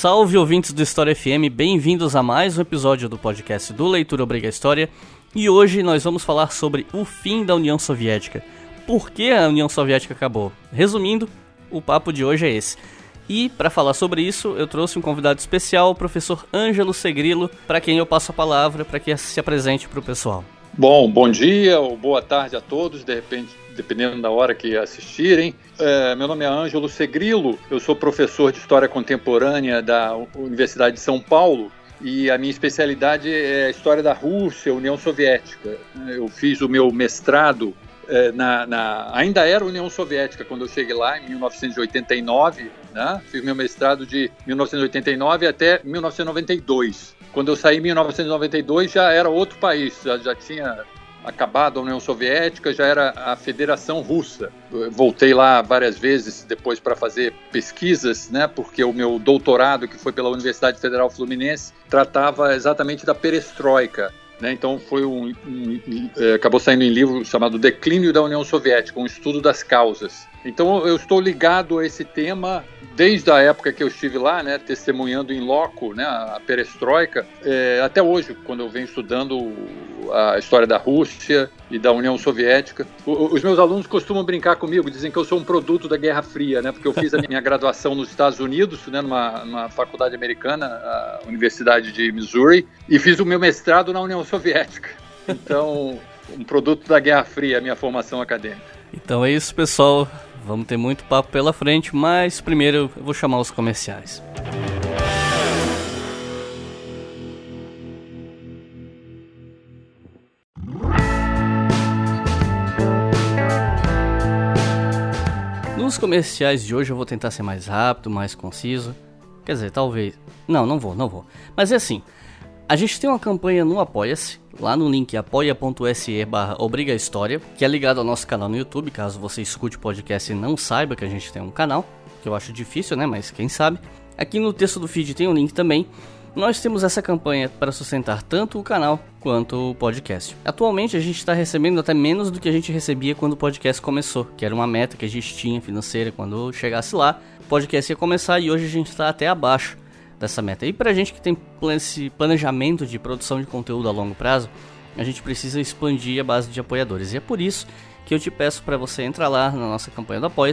Salve ouvintes do História FM, bem-vindos a mais um episódio do podcast do Leitura Obriga História. E hoje nós vamos falar sobre o fim da União Soviética. Por que a União Soviética acabou? Resumindo, o papo de hoje é esse. E para falar sobre isso, eu trouxe um convidado especial, o professor Ângelo Segrilo, para quem eu passo a palavra, para que se apresente para o pessoal. Bom, bom dia ou boa tarde a todos, de repente, dependendo da hora que assistirem. É, meu nome é Ângelo Segrilo, eu sou professor de História Contemporânea da Universidade de São Paulo e a minha especialidade é a História da Rússia, União Soviética. Eu fiz o meu mestrado é, na, na, ainda era União Soviética quando eu cheguei lá, em 1989, né? Fiz meu mestrado de 1989 até 1992. Quando eu saí em 1992 já era outro país, já, já tinha acabado a União Soviética, já era a Federação Russa. Eu voltei lá várias vezes depois para fazer pesquisas, né, porque o meu doutorado, que foi pela Universidade Federal Fluminense, tratava exatamente da perestroika, né? Então foi um, um, um, é, acabou saindo em livro chamado Declínio da União Soviética, um estudo das causas. Então eu estou ligado a esse tema desde a época que eu estive lá, né, testemunhando em loco, né, a perestroika, é, até hoje, quando eu venho estudando a história da Rússia e da União Soviética. O, os meus alunos costumam brincar comigo, dizem que eu sou um produto da Guerra Fria, né, porque eu fiz a minha graduação nos Estados Unidos, né, numa, numa faculdade americana, a Universidade de Missouri, e fiz o meu mestrado na União Soviética. Então, um produto da Guerra Fria, a minha formação acadêmica. Então é isso, pessoal. Vamos ter muito papo pela frente, mas primeiro eu vou chamar os comerciais. Nos comerciais de hoje eu vou tentar ser mais rápido, mais conciso. Quer dizer, talvez. Não, não vou, não vou. Mas é assim. A gente tem uma campanha no Apoia-se, lá no link apoia.se barra Obriga História, que é ligado ao nosso canal no YouTube, caso você escute o podcast e não saiba que a gente tem um canal, que eu acho difícil, né, mas quem sabe. Aqui no texto do feed tem um link também. Nós temos essa campanha para sustentar tanto o canal quanto o podcast. Atualmente a gente está recebendo até menos do que a gente recebia quando o podcast começou, que era uma meta que a gente tinha financeira quando chegasse lá, o podcast ia começar e hoje a gente está até abaixo dessa meta. E pra gente que tem esse planejamento de produção de conteúdo a longo prazo, a gente precisa expandir a base de apoiadores. E é por isso que eu te peço para você entrar lá na nossa campanha do apoia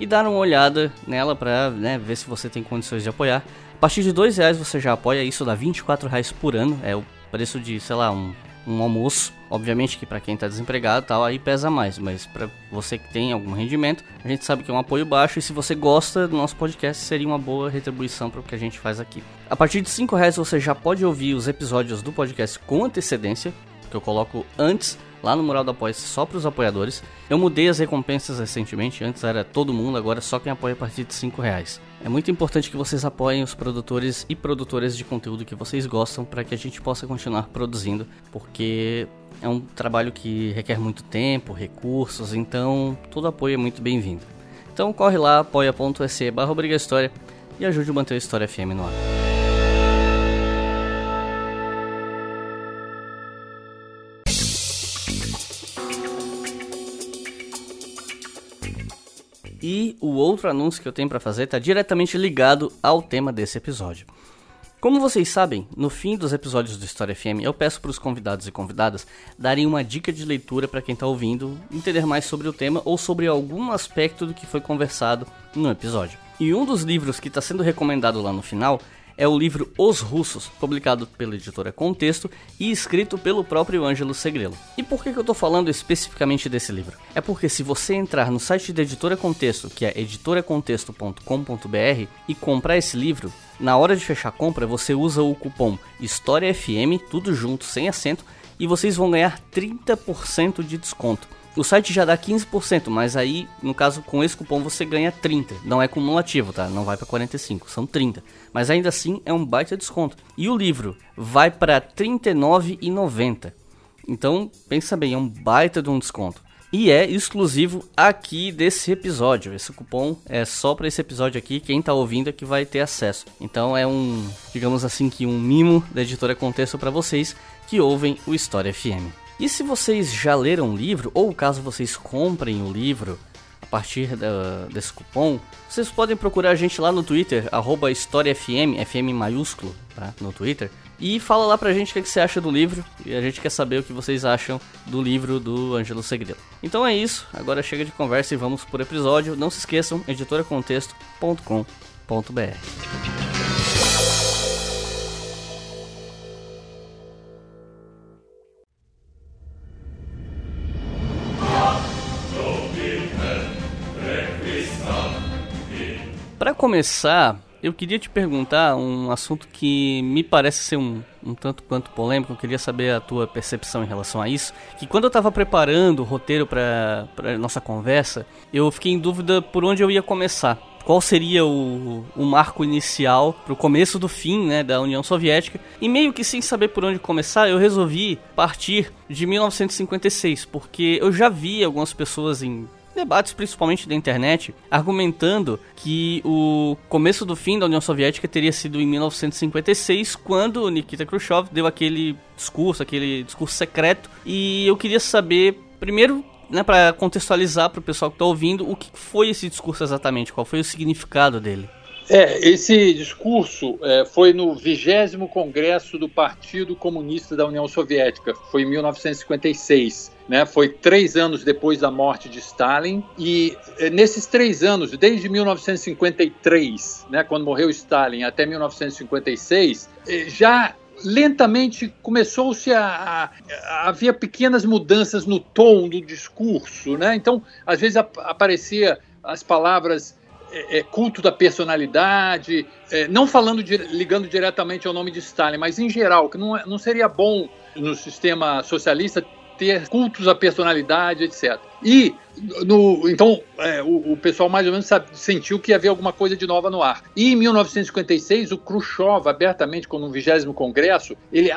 e dar uma olhada nela para né, ver se você tem condições de apoiar. A partir de dois reais você já apoia, isso dá 24 reais por ano, é o preço de, sei lá, um um almoço. Obviamente que para quem está desempregado tal, aí pesa mais, mas para você que tem algum rendimento, a gente sabe que é um apoio baixo e se você gosta do nosso podcast, seria uma boa retribuição para o que a gente faz aqui. A partir de 5 reais você já pode ouvir os episódios do podcast com antecedência, que eu coloco antes lá no mural do apoia só para os apoiadores. Eu mudei as recompensas recentemente, antes era todo mundo, agora só quem apoia a partir de 5 reais. É muito importante que vocês apoiem os produtores e produtoras de conteúdo que vocês gostam para que a gente possa continuar produzindo, porque é um trabalho que requer muito tempo, recursos, então todo apoio é muito bem-vindo. Então corre lá, apoia.se barra e ajude a manter a História FM no ar. E o outro anúncio que eu tenho para fazer está diretamente ligado ao tema desse episódio. Como vocês sabem, no fim dos episódios do História FM, eu peço para os convidados e convidadas darem uma dica de leitura para quem está ouvindo, entender mais sobre o tema ou sobre algum aspecto do que foi conversado no episódio. E um dos livros que está sendo recomendado lá no final é o livro Os Russos, publicado pela editora Contexto e escrito pelo próprio Ângelo Segrelo. E por que, eu estou falando especificamente desse livro? É porque se você entrar no site da editora Contexto, que é editoracontexto.com.br, e comprar esse livro, na hora de fechar a compra você usa o cupom HISTORIAFM, tudo junto, sem acento, e vocês vão ganhar 30% de desconto. O site já dá 15%, mas aí, no caso, com esse cupom você ganha 30. Não é cumulativo, tá? Não vai para 45, são 30. Mas ainda assim é um baita desconto. E o livro vai para R$ 39,90. Então, pensa bem, é um baita de um desconto. E é exclusivo aqui desse episódio. Esse cupom é só para esse episódio aqui. Quem tá ouvindo é que vai ter acesso. Então é um, digamos assim, que um mimo da editora Contexto para vocês que ouvem o História FM. E se vocês já leram o livro, ou caso vocês comprem o livro, a partir da, desse cupom, vocês podem procurar a gente lá no Twitter, arroba HistóriaFM, FM maiúsculo, tá? No Twitter. E fala lá pra gente o que, que você acha do livro. E a gente quer saber o que vocês acham do livro do Ângelo Segrilo. Então é isso, agora chega de conversa e vamos por episódio. Não se esqueçam, editoracontexto.com.br. começar, eu queria te perguntar um assunto que me parece ser um, um tanto quanto polêmico. Eu queria saber a tua percepção em relação a isso. Que quando eu estava preparando o roteiro para nossa conversa, eu fiquei em dúvida por onde eu ia começar. Qual seria o, o marco inicial para o começo do fim né, da União Soviética? E meio que sem saber por onde começar, eu resolvi partir de 1956, porque eu já vi algumas pessoas em debates, principalmente da internet, argumentando que o começo do fim da União Soviética teria sido em 1956, quando Nikita Khrushchev deu aquele discurso, aquele discurso secreto. E eu queria saber, primeiro, né, para contextualizar para o pessoal que está ouvindo, o que foi esse discurso exatamente, qual foi o significado dele. É, esse discurso é, foi no vigésimo congresso do Partido Comunista da União Soviética, foi em 1956. Né, foi três anos depois da morte de Stalin, e é, nesses três anos, desde 1953, né, quando morreu Stalin, até 1956, é, já lentamente começou-se a, a, a, havia pequenas mudanças no tom do discurso, né? Então, às vezes ap aparecia as palavras é, é, culto da personalidade, é, não falando de, ligando diretamente ao nome de Stalin, mas em geral, que não, é, não seria bom no sistema socialista ter cultos à personalidade, etc. E no, então é, o, o, pessoal mais ou menos sabe, sentiu que havia alguma coisa de nova no ar. E em 1956 o Khrushchev abertamente, no vigésimo congresso, ele,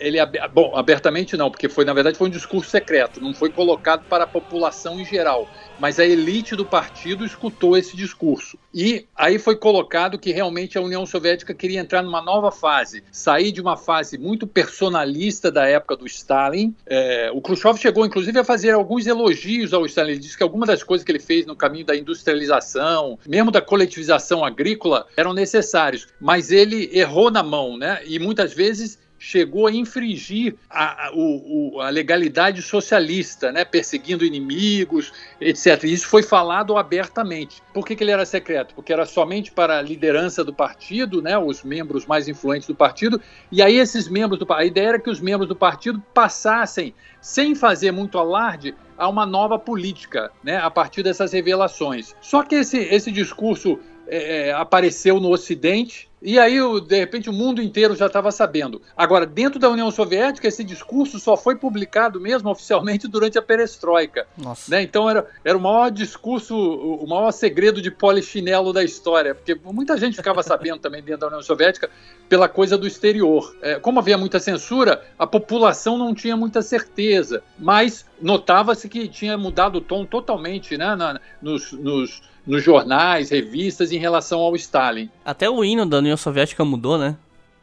ele bom abertamente não, porque foi na verdade foi um discurso secreto, não foi colocado para a população em geral mas a elite do partido escutou esse discurso. E aí foi colocado que realmente a União Soviética queria entrar numa nova fase, sair de uma fase muito personalista da época do Stalin. É, o Khrushchev chegou, inclusive, a fazer alguns elogios ao Stalin. Ele disse que algumas das coisas que ele fez no caminho da industrialização, mesmo da coletivização agrícola, eram necessários, mas ele errou na mão, né? E muitas vezes chegou a infringir a, a, o, a, legalidade socialista, né, perseguindo inimigos, etc. E isso foi falado abertamente. Por que, que, ele era secreto? Porque era somente para a liderança do partido, né, os membros mais influentes do partido, e aí esses membros do a ideia era que os membros do partido passassem, sem fazer muito alarde, a uma nova política, né, a partir dessas revelações. Só que esse, esse discurso é, é apareceu no Ocidente, e aí, de repente, o mundo inteiro já estava sabendo. Agora, dentro da União Soviética, esse discurso só foi publicado mesmo oficialmente durante a perestroika. Né? Então, era, era o maior discurso, o maior segredo de polichinelo da história, porque muita gente ficava sabendo também dentro da União Soviética pela coisa do exterior. É, como havia muita censura, a população não tinha muita certeza, mas notava-se que tinha mudado o tom totalmente né, na, nos, nos nos jornais, revistas em relação ao Stalin. Até o hino da União Soviética mudou, né?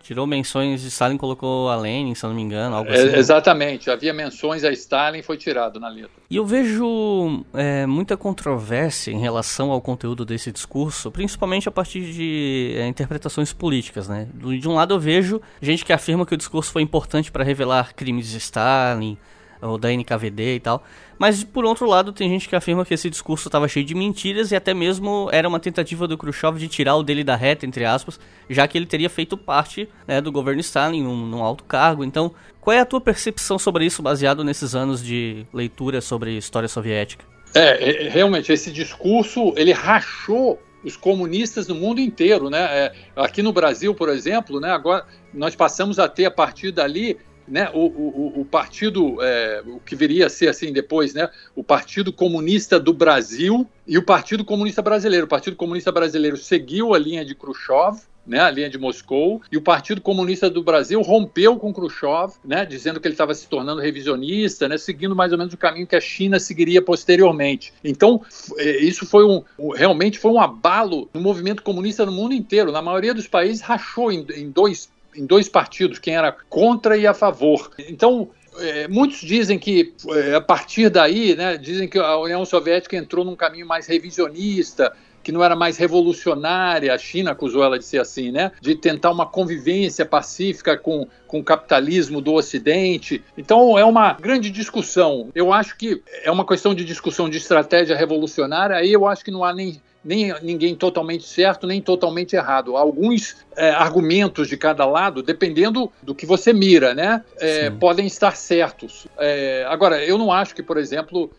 Tirou menções de Stalin, colocou a Lenin, se eu não me engano, algo assim. É, exatamente, havia menções a Stalin e foi tirado na letra. E eu vejo é, muita controvérsia em relação ao conteúdo desse discurso, principalmente a partir de é, interpretações políticas, né? De um lado eu vejo gente que afirma que o discurso foi importante para revelar crimes de Stalin, ou da NKVD e tal. Mas por outro lado, tem gente que afirma que esse discurso estava cheio de mentiras e até mesmo era uma tentativa do Khrushchev de tirar o dele da reta, entre aspas, já que ele teria feito parte né, do governo Stalin num, alto cargo. Então, qual é a tua percepção sobre isso, baseado nesses anos de leitura sobre história soviética? É, é realmente, esse discurso, ele rachou os comunistas no mundo inteiro, né? É, aqui no Brasil, por exemplo, né? Agora nós passamos a ter a partir dali né, o, o, o partido, é, o que viria a ser assim depois, né, o Partido Comunista do Brasil e o Partido Comunista Brasileiro. O Partido Comunista Brasileiro seguiu a linha de Khrushchev, né, a linha de Moscou, e o Partido Comunista do Brasil rompeu com Khrushchev, né, dizendo que ele estava se tornando revisionista, né, seguindo mais ou menos o caminho que a China seguiria posteriormente. Então, é, isso foi um, realmente foi um abalo no movimento comunista no mundo inteiro. Na maioria dos países rachou em, em dois em dois partidos, quem era contra e a favor. Então, é, muitos dizem que é, a partir daí, né, dizem que a União Soviética entrou num caminho mais revisionista, que não era mais revolucionária, a China acusou ela de ser assim, né? De tentar uma convivência pacífica com, com o capitalismo do Ocidente. Então é uma grande discussão. Eu acho que é uma questão de discussão de estratégia revolucionária, aí eu acho que não há nem nem ninguém totalmente certo, nem totalmente errado. Há alguns é, argumentos de cada lado, dependendo do que você mira, né? É, podem estar certos. É, agora, eu não acho que, por exemplo,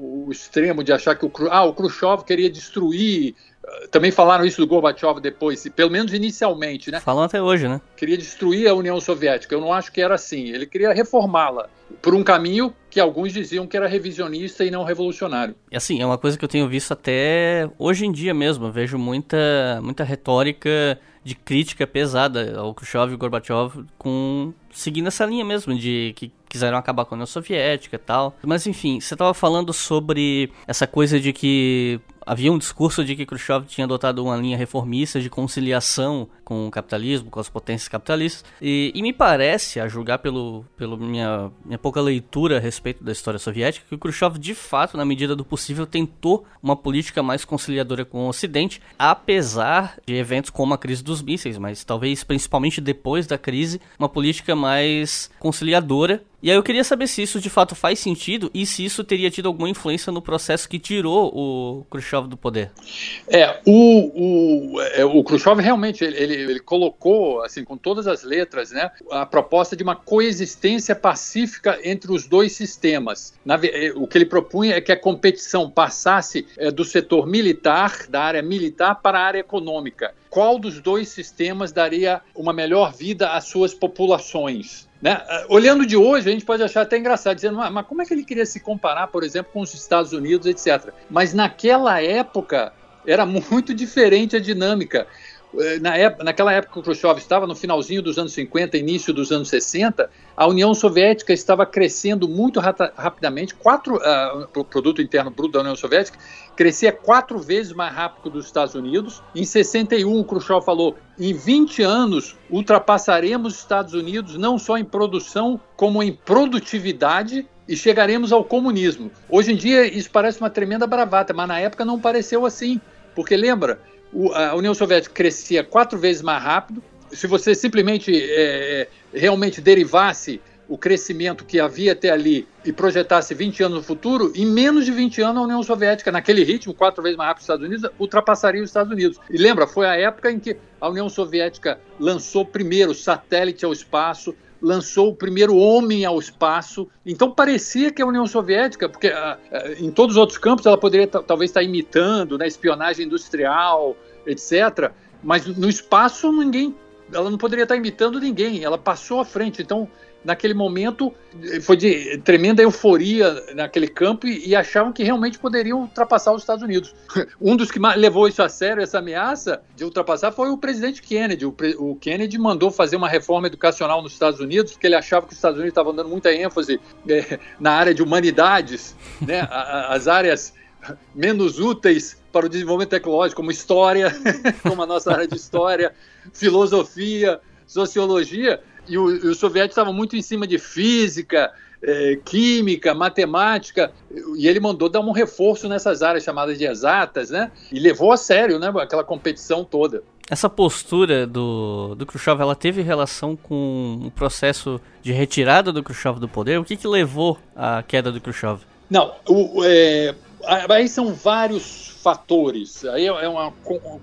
o extremo de achar que o, ah, o Khrushchev queria destruir. Também falaram isso do Gorbachev depois, pelo menos inicialmente, né? Falam até hoje, né? Queria destruir a União Soviética. Eu não acho que era assim. Ele queria reformá-la por um caminho que alguns diziam que era revisionista e não revolucionário. Assim, é uma coisa que eu tenho visto até hoje em dia mesmo. Eu vejo muita, muita retórica de crítica pesada ao Khrushchev e Gorbachev com seguindo essa linha mesmo de que quiseram acabar com a União Soviética e tal. Mas enfim, você estava falando sobre essa coisa de que havia um discurso de que Khrushchev tinha adotado uma linha reformista de conciliação com o capitalismo, com as potências capitalistas. E, e me parece, a julgar pelo, pelo minha, minha pouca leitura a respeito da história soviética, que Khrushchev, de fato, na medida do possível, tentou uma política mais conciliadora com o Ocidente, apesar de eventos como a crise dos mísseis, mas talvez principalmente depois da crise, uma política mais conciliadora e aí eu queria saber se isso de fato faz sentido e se isso teria tido alguma influência no processo que tirou o Khrushchev do poder. É, o, o, é, o Khrushchev realmente ele, ele, colocou, assim, com todas as letras, né, a proposta de uma coexistência pacífica entre os dois sistemas. Na, é, o que ele propunha é que a competição passasse é, do setor militar, da área militar, para a área econômica. Qual dos dois sistemas daria uma melhor vida às suas populações? Né? Olhando de hoje, a gente pode achar até engraçado, dizendo, mas como é que ele queria se comparar, por exemplo, com os Estados Unidos, etc. Mas naquela época era muito diferente a dinâmica. Eh, na época, naquela época que o Khrushchev estava, no finalzinho dos anos 50, início dos anos 60, a União Soviética estava crescendo muito rapidamente, quatro, uh, o produto interno bruto da União Soviética crescia quatro vezes mais rápido que dos Estados Unidos. Em 61, o Khrushchev falou: em 20 anos ultrapassaremos os Estados Unidos não só em produção, como em produtividade e chegaremos ao comunismo. Hoje em dia isso parece uma tremenda bravata, mas na época não pareceu assim, porque lembra, a União Soviética crescia quatro vezes mais rápido. Se você simplesmente é, é realmente derivasse o crescimento que havia até ali e projetasse 20 anos no futuro, em menos de 20 anos a União Soviética, naquele ritmo, quatro vezes mais rápido que os Estados Unidos, ultrapassaria os Estados Unidos. E lembra, foi a época em que a União Soviética lançou primeiro satélite ao espaço, lançou o primeiro homem ao espaço. Então parecia que a União Soviética, porque uh, em todos os outros campos ela poderia talvez estar imitando, né, espionagem industrial, etc. Mas no espaço ninguém, ela não poderia estar imitando ninguém. Ela passou à frente. Então naquele momento foi de tremenda euforia naquele campo e, e, achavam que realmente poderiam ultrapassar os Estados Unidos. Um dos que levou isso a sério, essa ameaça de ultrapassar, foi o presidente Kennedy. O, o Kennedy mandou fazer uma reforma educacional nos Estados Unidos porque ele achava que os Estados Unidos estavam dando muita ênfase é, na área de humanidades, né, as áreas menos úteis para o desenvolvimento tecnológico, como história, como a nossa área de história, filosofia, sociologia e, o, e os soviéticos estavam muito em cima de física, é, química, matemática, e ele mandou dar um reforço nessas áreas chamadas de exatas, né? E levou a sério, né? Aquela competição toda. Essa postura do, do Khrushchev, ela teve relação com o processo de retirada do Khrushchev do poder? O que, que levou à queda do Khrushchev? Não, o, é, aí são vários fatores. Aí é, é uma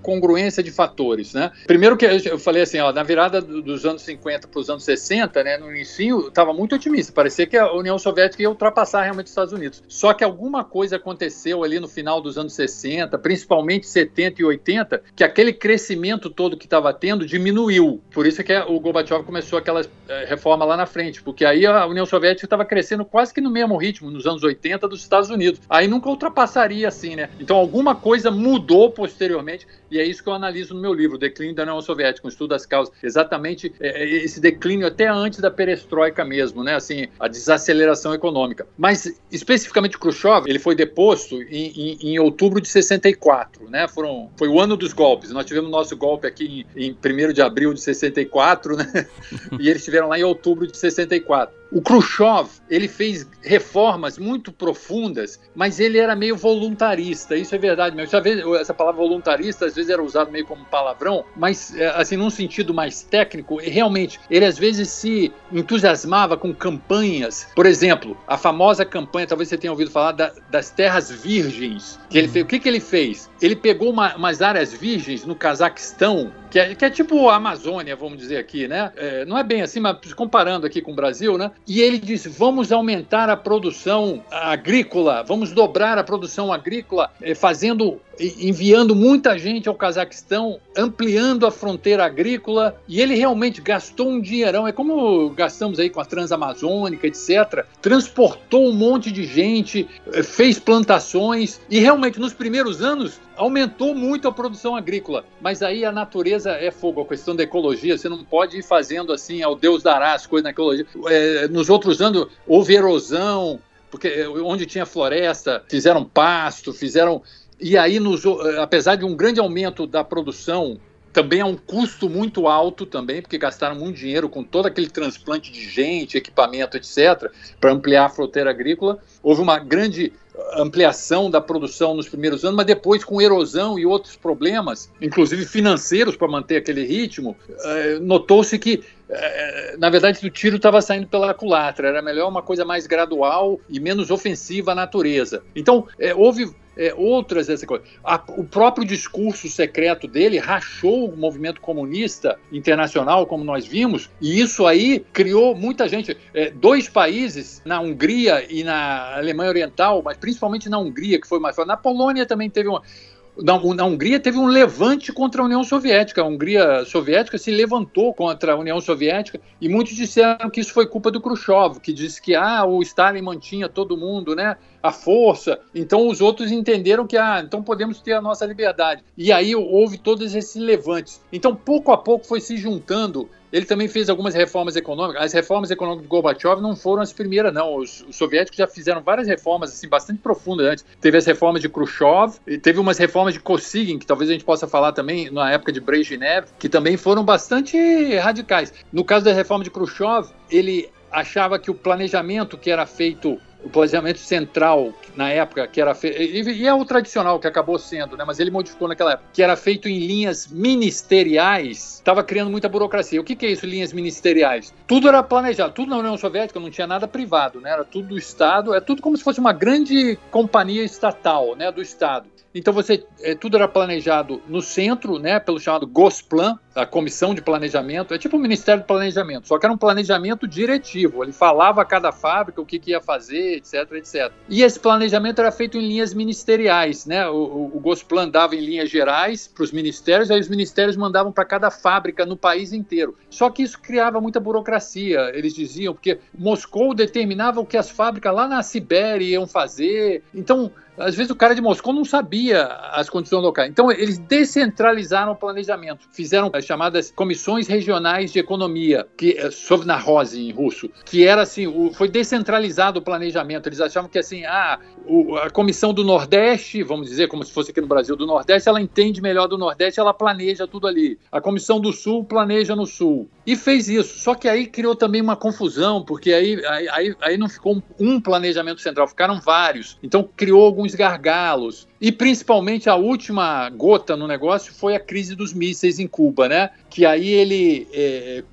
congruência de fatores, né? Primeiro que eu falei assim, ó, na virada dos anos 50 para os anos 60, né, no início, estava muito otimista, parecia que a União Soviética ia ultrapassar realmente os Estados Unidos. Só que alguma coisa aconteceu ali no final dos anos 60, principalmente 70 e 80, que aquele crescimento todo que estava tendo diminuiu. Por isso que o Gorbachev começou aquela eh, reforma lá na frente, porque aí a União Soviética estava crescendo quase que no mesmo ritmo nos anos 80 dos Estados Unidos. Aí nunca ultrapassaria assim, né? Então alguma coisa mudou posteriormente, e é isso que eu analiso no meu livro, Declínio da União Soviética, um estudo das causas. Exatamente é, é, esse declínio até antes da perestroika mesmo, né? Assim, a desaceleração econômica. Mas, especificamente, Khrushchev, ele foi deposto em, em, em outubro de 64, né? Foram, foi o ano dos golpes. Nós tivemos nosso golpe aqui em, em 1 de abril de 64, né? e eles estiveram lá em outubro de 64. O Khrushchev, ele fez reformas muito profundas, mas ele era meio voluntarista, isso é verdade mesmo. Essa palavra voluntarista às vezes era usada meio como palavrão, mas é, assim, num sentido mais técnico, realmente, ele às vezes se entusiasmava com campanhas. Por exemplo, a famosa campanha, talvez você tenha ouvido falar, da, das terras virgens. Que ele uhum. fez. O que, que ele fez? Ele pegou uma, umas áreas virgens no Cazaquistão, que é, que é tipo a Amazônia, vamos dizer aqui, né? É, não é bem assim, mas comparando aqui com o Brasil, né? E ele disse: vamos aumentar a produção agrícola, vamos dobrar a produção agrícola, é, fazendo enviando muita gente ao Cazaquistão, ampliando a fronteira agrícola, e ele realmente gastou um dinheirão. É como gastamos aí com a Transamazônica, etc. Transportou um monte de gente, eh, fez plantações, e realmente nos primeiros anos aumentou muito a produção agrícola. Mas aí a natureza é fogo, a questão da ecologia, você não pode ir fazendo assim, ao Deus dará as coisas na ecologia. É, nos outros anos houve erosão, porque eh, onde tinha floresta, fizeram pasto, fizeram e aí, nos, eh, apesar de um grande aumento da produção, também é um custo muito alto também, porque gastaram muito dinheiro com todo aquele transplante de gente, equipamento, etc., para ampliar a fronteira agrícola. Houve uma grande ampliação da produção nos primeiros anos, mas depois com erosão e outros problemas, inclusive financeiros para manter aquele ritmo, eh, notou-se que eh, na verdade, o tiro estava saindo pela culatra. Era melhor uma coisa mais gradual e menos ofensiva à natureza. Então, houve é, outras dessa coisa. A, o próprio discurso secreto dele rachou o movimento comunista internacional, como nós vimos, e isso aí criou muita gente. É, dois países, na Hungria e na Alemanha Oriental, mas principalmente na Hungria, que foi mais forte. Na Polônia também teve uma na, Hungria teve um levante contra a União Soviética. A Hungria soviética se levantou contra a União Soviética e muitos disseram que isso foi culpa do Khrushchev, que disse que ah, o Stalin mantinha todo mundo, né? A força. Então os outros entenderam que ah, então podemos ter a nossa liberdade. E aí houve todos esses levantes. Então pouco a pouco foi se juntando ele também fez algumas reformas econômicas. As reformas econômicas de Gorbachev não foram as primeiras, não. Os, os soviéticos já fizeram várias reformas assim bastante profundas antes. Teve as reformas de Khrushchev, teve umas reformas de Kosygin, que talvez a gente possa falar também na época de Brezhnev, que também foram bastante radicais. No caso da reforma de Khrushchev, ele achava que o planejamento que era feito o planejamento central na época que era feito e é o tradicional que acabou sendo, né? Mas ele modificou naquela época que era feito em linhas ministeriais, estava criando muita burocracia. O que, que é isso, linhas ministeriais? Tudo era planejado, tudo na União Soviética não tinha nada privado, né? Era tudo do Estado, é tudo como se fosse uma grande companhia estatal, né? Do Estado. Então você é, tudo era planejado no centro, né, pelo chamado Gosplan, a comissão de planejamento, é tipo o Ministério do Planejamento, só que era um planejamento diretivo. Ele falava a cada fábrica o que, que ia fazer, etc, etc. E esse planejamento era feito em linhas ministeriais, né? O, o, o Gosplan dava em linhas gerais para os ministérios, aí os ministérios mandavam para cada fábrica no país inteiro. Só que isso criava muita burocracia. Eles diziam porque Moscou determinava o que as fábricas lá na Sibéria iam fazer. Então às vezes o cara de Moscou não sabia as condições locais. Então, eles descentralizaram o planejamento, fizeram as chamadas comissões regionais de economia, que é Sovnarose em russo, que era assim, o, foi descentralizado o planejamento. Eles achavam que assim, ah, o, a comissão do Nordeste, vamos dizer, como se fosse aqui no Brasil, do Nordeste, ela entende melhor do Nordeste, ela planeja tudo ali. A comissão do Sul planeja no Sul. E fez isso. Só que aí criou também uma confusão, porque aí, aí, aí não ficou um planejamento central, ficaram vários. Então criou alguns gargalos. E principalmente a última gota no negócio foi a crise dos mísseis em Cuba, né? Que aí ele é,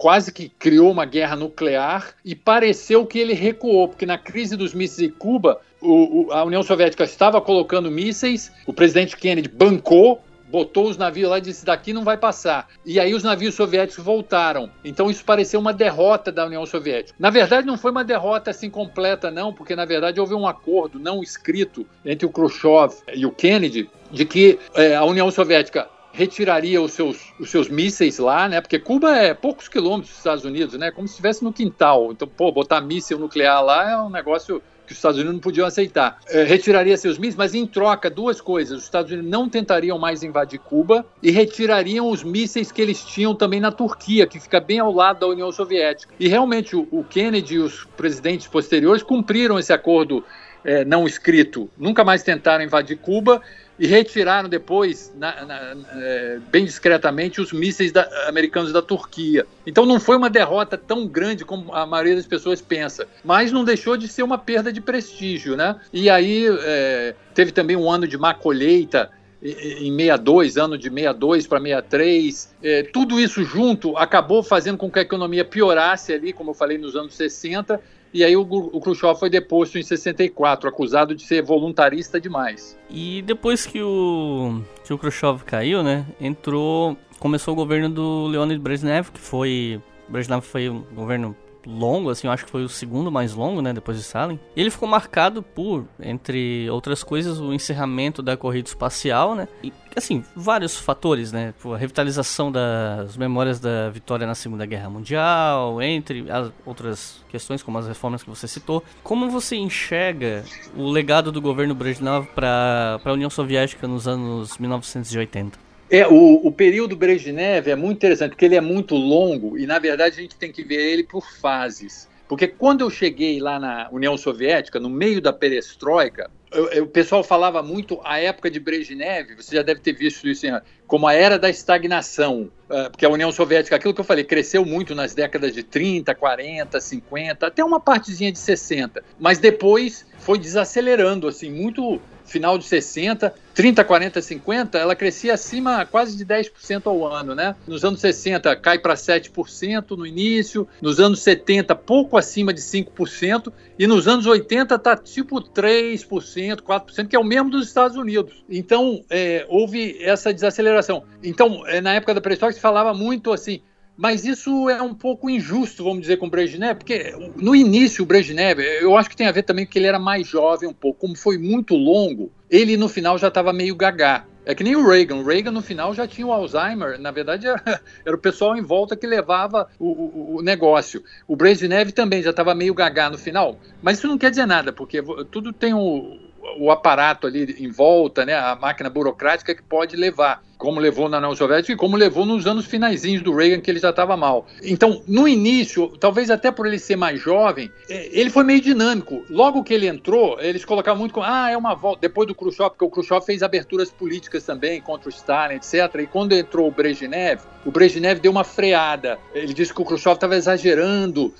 quase que criou uma guerra nuclear e pareceu que ele recuou, porque na crise dos mísseis em Cuba, o, o, a União Soviética estava colocando mísseis, o presidente Kennedy bancou botou os navios lá e disse: daqui não vai passar. E aí os navios soviéticos voltaram. Então isso pareceu uma derrota da União Soviética. Na verdade, não foi uma derrota assim completa, não, porque na verdade houve um acordo não escrito entre o Khrushchev e o Kennedy de que é, a União Soviética retiraria os seus, os seus mísseis lá, né? Porque Cuba é poucos quilômetros dos Estados Unidos, né? Como se estivesse no quintal. Então, pô, botar míssil nuclear lá é um negócio que os Estados Unidos não podiam aceitar. É, retiraria seus mísseis, mas em troca, duas coisas. Os Estados Unidos não tentariam mais invadir Cuba e retirariam os mísseis que eles tinham também na Turquia, que fica bem ao lado da União Soviética. E realmente o, o Kennedy e os presidentes posteriores cumpriram esse acordo é, não escrito, nunca mais tentaram invadir Cuba e retiraram depois, na, na, é, bem discretamente, os mísseis da, americanos da Turquia. Então não foi uma derrota tão grande como a maioria das pessoas pensa, mas não deixou de ser uma perda de prestígio, né? E aí é, teve também um ano de má colheita em 62, ano de 62 para 63, é, tudo isso junto acabou fazendo com que a economia piorasse ali, como eu falei, nos anos 60, e aí o, o Khrushchev foi deposto em 64, acusado de ser voluntarista demais. E depois que o, que o Khrushchev caiu, né, entrou, começou o governo do Leonid Brezhnev, que foi, Brezhnev foi um governo longo, assim, eu acho que foi o segundo mais longo, né, depois de Stalin. E ele ficou marcado por, entre outras coisas, o encerramento da corrida espacial, né, e, assim, vários fatores, né, tipo, a revitalização das memórias da vitória na Segunda Guerra Mundial, entre as outras questões, como as reformas que você citou. Como você enxerga o legado do governo Brezhnev para a União Soviética nos anos 1980? É, o, o período Brezhnev é muito interessante, porque ele é muito longo e, na verdade, a gente tem que ver ele por fases. Porque quando eu cheguei lá na União Soviética, no meio da perestroika, eu, eu, o pessoal falava muito a época de Brezhnev, você já deve ter visto isso como a era da estagnação, é, porque a União Soviética, aquilo que eu falei, cresceu muito nas décadas de 30, 40, 50, até uma partezinha de 60, mas depois foi desacelerando, assim, muito final de 60, 30, 40, 50, ela crescia acima quase de 10% ao ano, né? Nos anos 60 cai para 7% no início, nos anos 70 pouco acima de 5% e nos anos 80 tá tipo 3%, 4%, que é o mesmo dos Estados Unidos. Então, é, houve essa desaceleração. Então, é, na época da pré-história se falava muito assim, mas isso é um pouco injusto, vamos dizer, com o Brezhnev, porque no início o Brezhnev, eu acho que tem a ver também que ele era mais jovem um pouco, como foi muito longo, ele no final já estava meio gagá. É que nem o Reagan. O Reagan no final já tinha o Alzheimer. Na verdade, era, era o pessoal em volta que levava o, o, o negócio. O Brezhnev também já estava meio gagá no final. Mas isso não quer dizer nada, porque tudo tem o, o aparato ali em volta, né, a máquina burocrática que pode levar, como levou na União Soviética e como levou nos anos finaizinhos do Reagan, que ele já estava mal. Então, no início, talvez até por ele ser mais jovem, é, ele foi meio dinâmico. Logo que ele entrou, eles colocavam muito como, ah, é uma volta, depois do Khrushchev, porque o Khrushchev fez aberturas políticas também contra o Stalin, etc. E quando entrou o Brezhnev, o Brezhnev deu uma freada. Ele disse que o Khrushchev estava exagerando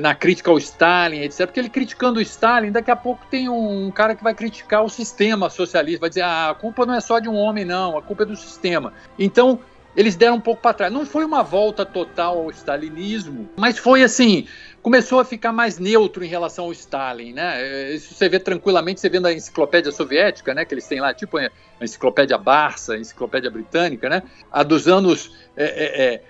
na crítica ao Stalin, etc. Porque ele criticando o Stalin, daqui a pouco tem um cara que vai criticar o sistema socialista, vai dizer, ah, a culpa não é só de um homem, não, a culpa é do sistema. Então, eles deram um pouco para trás. Não foi uma volta total ao stalinismo, mas foi assim, começou a ficar mais neutro em relação ao Stalin, né? Eh, isso você vê tranquilamente, você vê na enciclopédia soviética, né? Que eles têm lá, tipo a enciclopédia Barça, a enciclopédia britânica, né? A dos anos é, é, é,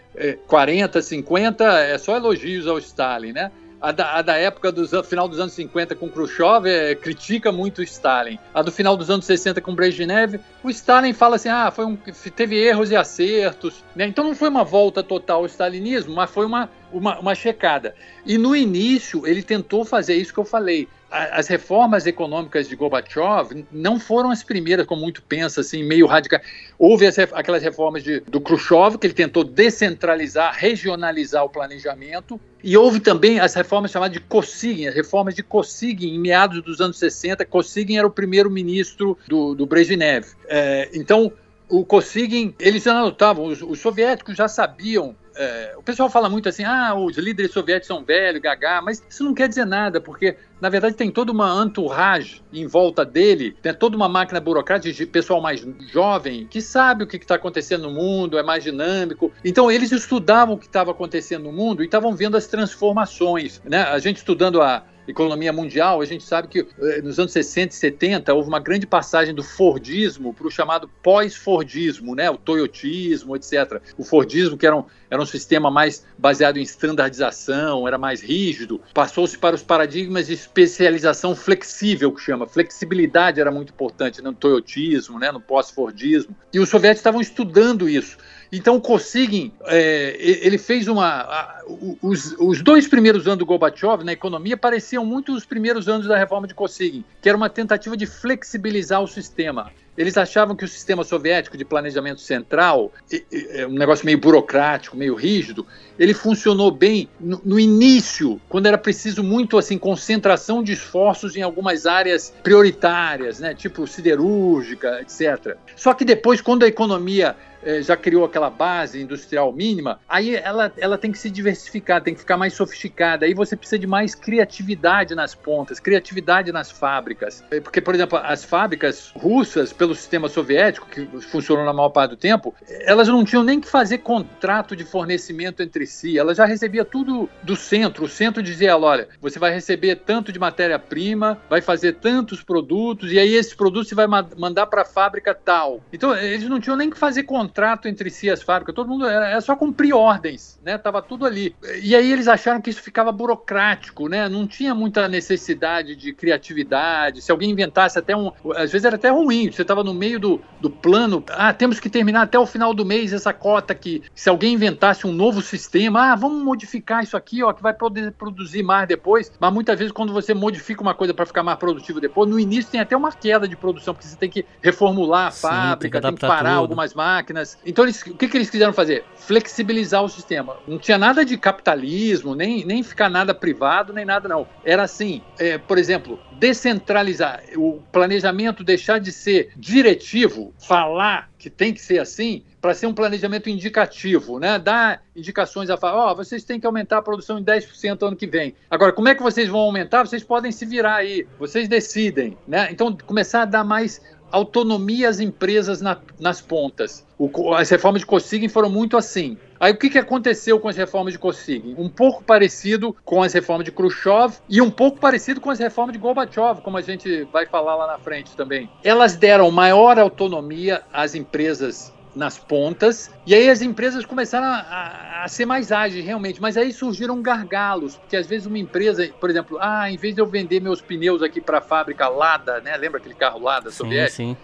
40, 50, é só elogios ao Stalin, né? A da, a da época do final dos anos 50 com Khrushchev é, critica muito o Stalin. A do final dos anos 60 com Brezhnev, o Stalin fala assim: ah, foi um, teve erros e acertos. Né? Então não foi uma volta total ao stalinismo, mas foi uma, uma, uma checada. E no início ele tentou fazer isso que eu falei as reformas econômicas de Gorbachev não foram as primeiras, como muito pensa, assim, meio radical. Houve as, aquelas reformas de, do Khrushchev, que ele tentou descentralizar, regionalizar o planejamento, e houve também as reformas chamadas de Kosygin, as reformas de Kosygin, em meados dos anos 60. Kosygin era o primeiro-ministro do, do Brezhnev. É, então, o Kosygin, eles já notavam, os, os soviéticos já sabiam é, o pessoal fala muito assim, ah, os líderes soviéticos são velhos, gagá, mas isso não quer dizer nada, porque na verdade tem toda uma entourage em volta dele, tem toda uma máquina burocrática de pessoal mais jovem que sabe o que está acontecendo no mundo, é mais dinâmico. Então eles estudavam o que estava acontecendo no mundo e estavam vendo as transformações. Né? A gente estudando a, economia mundial, a gente sabe que eh, nos anos 60 e 70 houve uma grande passagem do Fordismo para o chamado pós-Fordismo, né? o Toyotismo, etc. O Fordismo, que era um, era um sistema mais baseado em standardização, era mais rígido, passou-se para os paradigmas de especialização flexível, que chama. Flexibilidade era muito importante no Toyotismo, né? no pós-Fordismo. E os soviéticos estavam estudando isso. Então, o Kosygin, é, ele fez uma. A, os, os, dois primeiros anos do Gorbachev na economia pareciam muito os primeiros anos da reforma de Kosygin, que era uma tentativa de flexibilizar o sistema. Eles achavam que o sistema soviético de planejamento central, é um negócio meio burocrático, meio rígido, ele funcionou bem no, no, início, quando era preciso muito assim concentração de esforços em algumas áreas prioritárias, né, tipo siderúrgica, etc. Só que depois, quando a economia já criou aquela base industrial mínima, aí ela, ela tem que se diversificar, tem que ficar mais sofisticada. Aí você precisa de mais criatividade nas pontas, criatividade nas fábricas. É, porque, por exemplo, as fábricas russas, pelo sistema soviético, que funcionou na maior parte do tempo, elas não tinham nem que fazer contrato de fornecimento entre si, elas já recebia tudo do centro. O centro dizia: olha, você vai receber tanto de matéria-prima, vai fazer tantos produtos, e aí esses produtos você vai mandar para a fábrica tal. Então, eles não tinham nem que fazer contrato contrato entre si as fábricas, todo mundo era, só cumprir ordens, né? Tava tudo ali. E aí eles acharam que isso ficava burocrático, né? Não tinha muita necessidade de criatividade. Se alguém inventasse até um, às vezes era até ruim. Você estava no meio do, do plano, ah, temos que terminar até o final do mês essa cota aqui. Se alguém inventasse um novo sistema, ah, vamos modificar isso aqui, ó, que vai poder produzir mais depois. Mas muitas vezes quando você modifica uma coisa para ficar mais produtivo depois, no início tem até uma queda de produção, porque você tem que reformular a Sim, fábrica, tem que, tem que parar tudo. algumas máquinas então, eles, o que, que eles quiseram fazer? Flexibilizar o sistema. Não tinha nada de capitalismo, nem, nem ficar nada privado, nem nada, não. Era assim, é, por exemplo, descentralizar o planejamento, deixar de ser diretivo, falar que tem que ser assim, para ser um planejamento indicativo, né? Dar indicações a falar, ó, oh, vocês têm que aumentar a produção em 10% ano que vem. Agora, como é que vocês vão aumentar? Vocês podem se virar aí, vocês decidem, né? Então, começar a dar mais autonomia às empresas na, nas pontas. O, as reformas de Kosygin foram muito assim. Aí o que, que aconteceu com as reformas de Kosygin? Um pouco parecido com as reformas de Khrushchev e um pouco parecido com as reformas de Gorbachev, como a gente vai falar lá na frente também. Elas deram maior autonomia às empresas nas pontas. E aí as empresas começaram a, a, a, ser mais ágeis, realmente. Mas aí surgiram gargalos, porque às vezes uma empresa, por exemplo, ah, em vez de eu vender meus pneus aqui para a fábrica Lada, né? Lembra aquele carro Lada soviético? Sim, sim.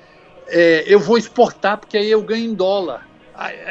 É, eu vou exportar porque aí eu ganho em dólar.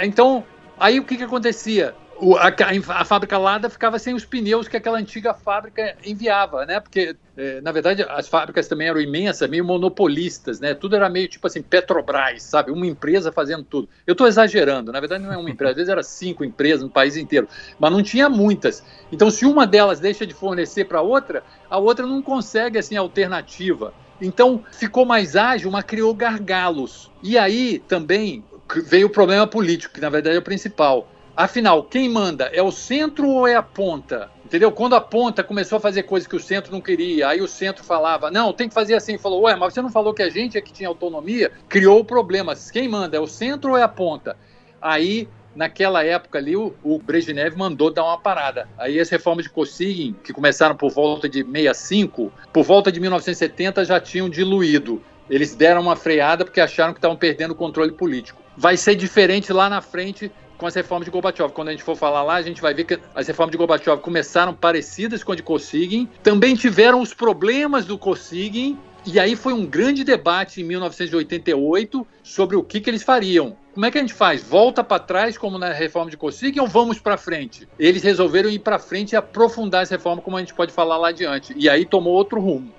Então, aí o que, que acontecia? O, a, a, fábrica Lada ficava sem os pneus que aquela antiga fábrica enviava, né? Porque, é, na verdade, as fábricas também eram imensas, meio monopolistas, né? Tudo era meio tipo assim, Petrobras, sabe? Uma empresa fazendo tudo. Eu estou exagerando, na verdade não é uma empresa, às vezes era cinco empresas no país inteiro, mas não tinha muitas. Então, se uma delas deixa de fornecer para outra, a outra não consegue, assim, alternativa. Então, ficou mais ágil, mas criou gargalos. E aí, também, veio o problema político, que na verdade é o principal Afinal, quem manda é o centro ou é a ponta? Entendeu? Quando a ponta começou a fazer coisas que o centro não queria, aí o centro falava, não, tem que fazer assim. Falou, ué, mas você não falou que a gente é que tinha autonomia? Criou o problema. Quem manda é o centro ou é a ponta? Aí, naquela época ali, o, o Brezhnev mandou dar uma parada. Aí as reformas de Kosygin, que começaram por volta de 65, por volta de 1970 já tinham diluído. Eles deram uma freada porque acharam que estavam perdendo o controle político. Vai ser diferente lá na frente com as reformas de Gorbachev. Quando a gente for falar lá, a gente vai ver que as reformas de Gorbachev começaram parecidas com a de Kosygin, também tiveram os problemas do Kosygin, e aí foi um grande debate em 1988 sobre o que, que eles fariam. Como é que a gente faz? Volta para trás, como na reforma de Kosygin, ou vamos para frente? Eles resolveram ir para frente e aprofundar essa reforma, como a gente pode falar lá adiante. E aí tomou outro rumo.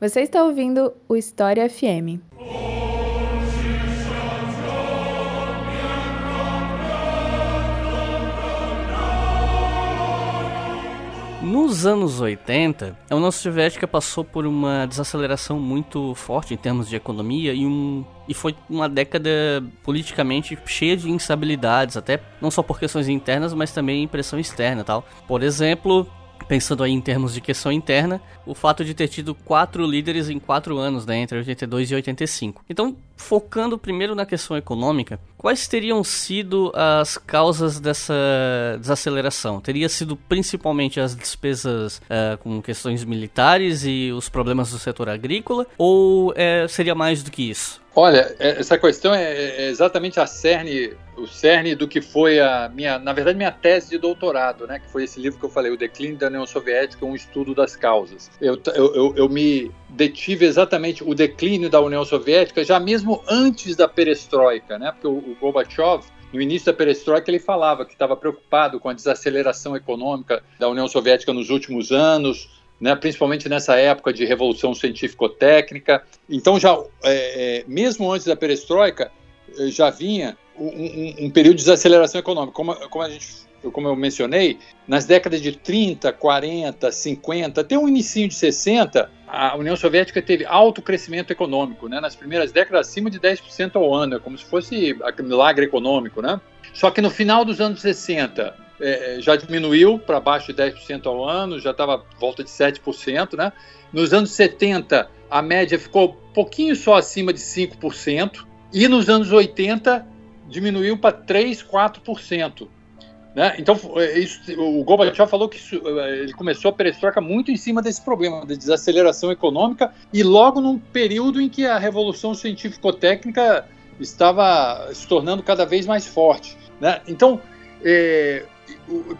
Você está ouvindo o História FM. Nos anos 80, a União Soviética passou por uma desaceleração muito forte em termos de economia e, um, e foi uma década politicamente cheia de instabilidades, até não só por questões internas, mas também pressão externa tal. Por exemplo, pensando aí em termos de questão interna, o fato de ter tido quatro líderes em quatro anos, né, entre 82 e 85. Então, focando primeiro na questão econômica, quais teriam sido as causas dessa desaceleração? Teria sido principalmente as despesas uh, com questões militares e os problemas do setor agrícola, ou uh, seria mais do que isso? Olha, é, essa questão é, é exatamente a cerne, o cerne do que foi a minha, na verdade, minha tese de doutorado, né? Que foi esse livro que eu falei, O Declínio da União Soviética, um estudo das causas. Eu, eu, eu me detive exatamente o declínio da União Soviética já mesmo antes da perestroika, né? Porque o, o Gorbachev, no início da perestroika, ele falava que estava preocupado com a desaceleração econômica da União Soviética nos últimos anos, né, principalmente nessa época de revolução científico-técnica. Então, já é, é mesmo antes da perestroika, eh, já vinha um, um, um, período de desaceleração econômica. Como, como, a gente, como eu mencionei, nas décadas de 30, 40, 50, até o início de 60, a União Soviética teve alto crescimento econômico, né? nas primeiras décadas acima de 10% ao ano, é como se fosse milagre econômico. Né? Só que no final dos anos 60, é, já diminuiu para baixo de 10% ao ano, já estava volta de 7%. Né? Nos anos 70, a média ficou um pouquinho só acima de 5%, e nos anos 80 diminuiu para 3, 4%. Né? Então, é, isso, o Gorbachev falou que isso, é, ele começou a perestroika muito em cima desse problema de desaceleração econômica e logo num período em que a revolução científico-técnica estava se tornando cada vez mais forte. Né? Então, é,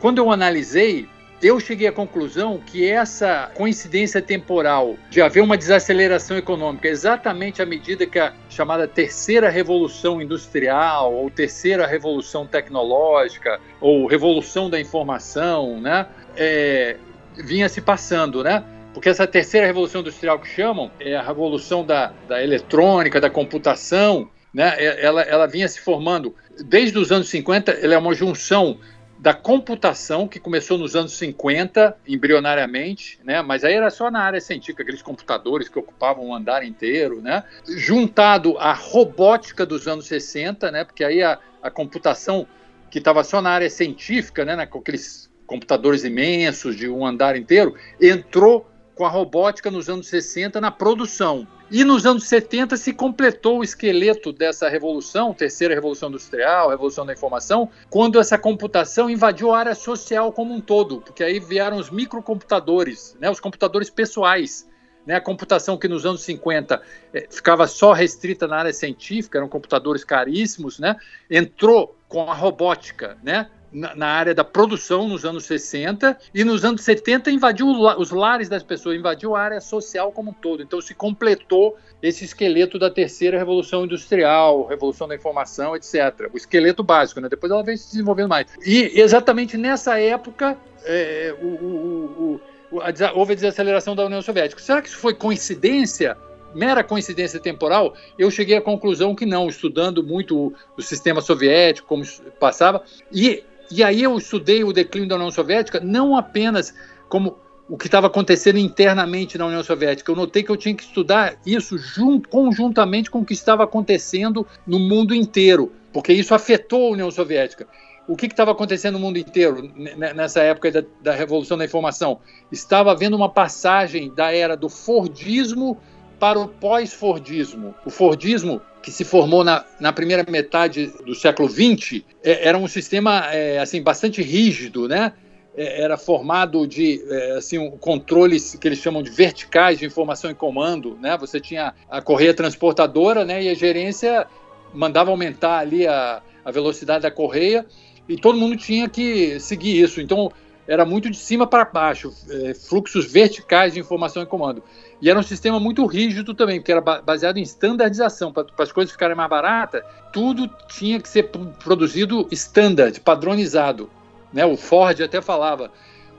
quando eu analisei, eu cheguei à conclusão que essa coincidência temporal de haver uma desaceleração econômica exatamente à medida que a chamada terceira revolução industrial ou terceira revolução tecnológica ou revolução da informação, né, é, vinha se passando, né? Porque essa terceira revolução industrial que chamam é a revolução da, da eletrônica, da computação, né? Ela, ela vinha se formando desde os anos 50, ela é uma junção da computação, que começou nos anos 50, embrionariamente, né? mas aí era só na área científica, aqueles computadores que ocupavam o andar inteiro, né? juntado à robótica dos anos 60, né? porque aí a, a computação que estava só na área científica, né? com aqueles computadores imensos de um andar inteiro, entrou com a robótica nos anos 60 na produção. E nos anos 70 se completou o esqueleto dessa revolução, terceira revolução industrial, revolução da informação, quando essa computação invadiu a área social como um todo, porque aí vieram os microcomputadores, né, os computadores pessoais. Né, a computação que nos anos 50 eh, ficava só restrita na área científica, eram computadores caríssimos, né, entrou com a robótica, né, na, área da produção nos anos 60 e nos anos 70 invadiu os lares das pessoas, invadiu a área social como um todo. Então se completou esse esqueleto da terceira revolução industrial, revolução da informação, etc. O esqueleto básico, né? Depois ela vem se desenvolvendo mais. E exatamente nessa época é, o, o, o, a, houve a desaceleração da União Soviética. Será que isso foi coincidência? mera coincidência temporal, eu cheguei à conclusão que não, estudando muito o, o sistema soviético, como passava, e e aí eu estudei o declínio da União Soviética não apenas como o que estava acontecendo internamente na União Soviética. Eu notei que eu tinha que estudar isso junto, conjuntamente com o que estava acontecendo no mundo inteiro, porque isso afetou a União Soviética. O que estava acontecendo no mundo inteiro nessa época da, da Revolução da Informação? Estava havendo uma passagem da era do Fordismo para o pós-Fordismo. O Fordismo, que se formou na, na primeira metade do século XX, é, era um sistema é, assim bastante rígido, né? É, era formado de é, assim um, controles que eles chamam de verticais de informação e comando, né? Você tinha a correia transportadora, né? E a gerência mandava aumentar ali a, a velocidade da correia e todo mundo tinha que seguir isso. Então era muito de cima para baixo, é, fluxos verticais de informação e comando. E era um sistema muito rígido também, porque era baseado em standardização. Para as coisas ficarem mais baratas, tudo tinha que ser produzido standard, padronizado. Né? O Ford até falava,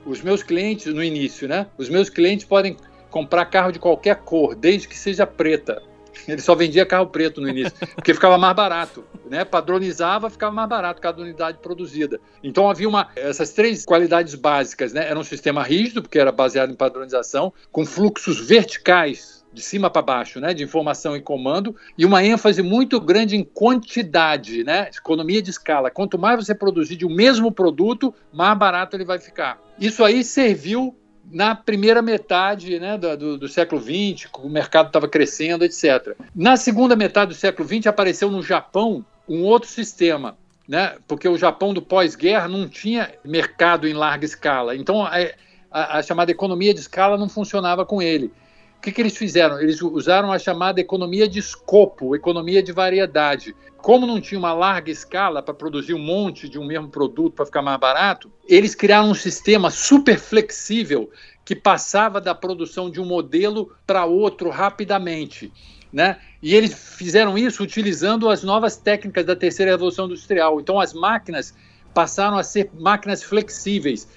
os meus clientes, no início, né? os meus clientes podem comprar carro de qualquer cor, desde que seja preta. Ele só vendia carro preto no início, porque ficava mais barato, né? Padronizava, ficava mais barato cada unidade produzida. Então havia uma essas três qualidades básicas, né? Era um sistema rígido, porque era baseado em padronização, com fluxos verticais de cima para baixo, né, de informação e comando, e uma ênfase muito grande em quantidade, né, economia de escala. Quanto mais você produzir de um mesmo produto, mais barato ele vai ficar. Isso aí serviu na primeira metade né, do, do, século XX, o mercado estava crescendo, etc. Na segunda metade do século XX, apareceu no Japão um outro sistema, né, porque o Japão do pós-guerra não tinha mercado em larga escala. Então, a, a, a chamada economia de escala não funcionava com ele. O que, que eles fizeram? Eles usaram a chamada economia de escopo, economia de variedade. Como não tinha uma larga escala para produzir um monte de um mesmo produto para ficar mais barato, eles criaram um sistema super flexível que passava da produção de um modelo para outro rapidamente. Né? E eles fizeram isso utilizando as novas técnicas da terceira revolução industrial. Então, as máquinas passaram a ser máquinas flexíveis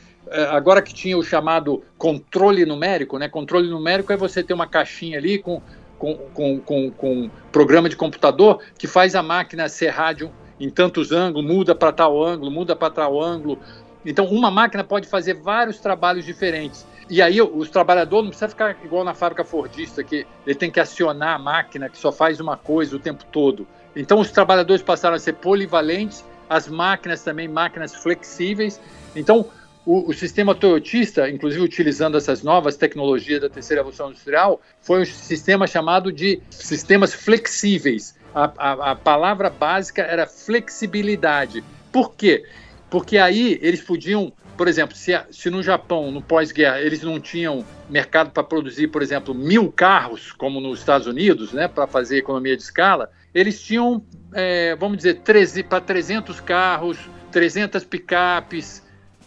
agora que tinha o chamado controle numérico, né? Controle numérico é você ter uma caixinha ali com, com, com, com, com programa de computador que faz a máquina ser rádio em tantos ângulos, muda para tal ângulo, muda para tal ângulo. Então, uma máquina pode fazer vários trabalhos diferentes. E aí, os trabalhadores não precisa ficar igual na fábrica Fordista, que ele tem que acionar a máquina que só faz uma coisa o tempo todo. Então, os trabalhadores passaram a ser polivalentes, as máquinas também, máquinas flexíveis. Então, o, o, sistema toyotista, inclusive utilizando essas novas tecnologias da terceira revolução industrial, foi um sistema chamado de sistemas flexíveis. A, a, a palavra básica era flexibilidade. Por quê? Porque aí eles podiam, por exemplo, se, se no Japão, no pós-guerra, eles não tinham mercado para produzir, por exemplo, mil carros, como nos Estados Unidos, né, para fazer economia de escala, eles tinham, é, vamos dizer, para 300 carros, 300 picapes,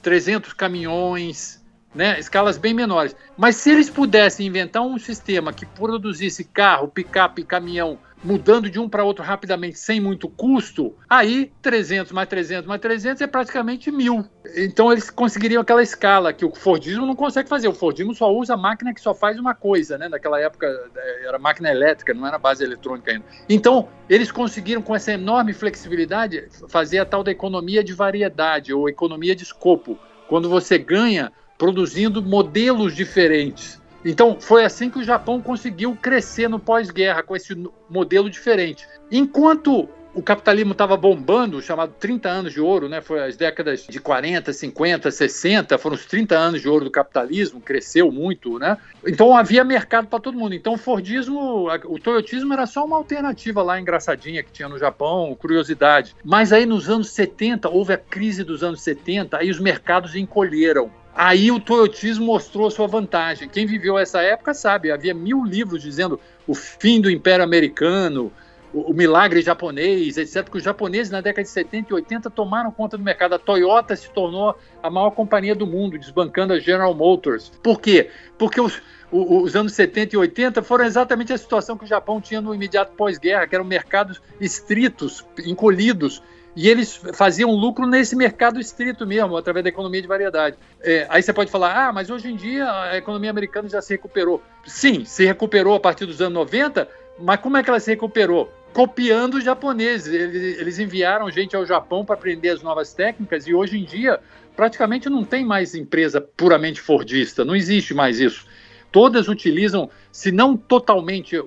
300 caminhões, né, escalas bem menores. Mas se eles pudessem inventar um sistema que produzisse carro, picape, caminhão mudando de um para outro rapidamente, sem muito custo, aí 300 mais 300 mais 300 é praticamente mil. Então eles conseguiriam aquela escala que o Fordismo não consegue fazer. O Fordismo só usa máquina que só faz uma coisa, né? Naquela época é, era máquina elétrica, não era base eletrônica ainda. Então eles conseguiram com essa enorme flexibilidade fazer a tal da economia de variedade ou economia de escopo, quando você ganha produzindo modelos diferentes. Então, foi assim que o Japão conseguiu crescer no pós-guerra, com esse modelo diferente. Enquanto o capitalismo estava bombando, chamado 30 anos de ouro, né? Foi as décadas de 40, 50, 60, foram os 30 anos de ouro do capitalismo, cresceu muito, né? Então havia mercado para todo mundo. Então o Fordismo, o Toyotismo era só uma alternativa lá engraçadinha que tinha no Japão, curiosidade. Mas aí nos anos 70, houve a crise dos anos 70, aí os mercados encolheram. Aí o toyotismo mostrou sua vantagem. Quem viveu essa época sabe, havia mil livros dizendo o fim do Império Americano, o, o milagre japonês, etc. Os japoneses na década de 70 e 80 tomaram conta do mercado. A Toyota se tornou a maior companhia do mundo, desbancando a General Motors. Por quê? Porque os, os anos 70 e 80 foram exatamente a situação que o Japão tinha no imediato pós-guerra, que eram mercados estritos, encolhidos, e eles faziam lucro nesse mercado estrito mesmo, através da economia de variedade. É, aí você pode falar, ah, mas hoje em dia a economia americana já se recuperou. Sim, se recuperou a partir dos anos 90, mas como é que ela se recuperou? Copiando os japoneses. Eles, eles enviaram gente ao Japão para aprender as novas técnicas e hoje em dia praticamente não tem mais empresa puramente fordista, não existe mais isso todas utilizam, se não totalmente o,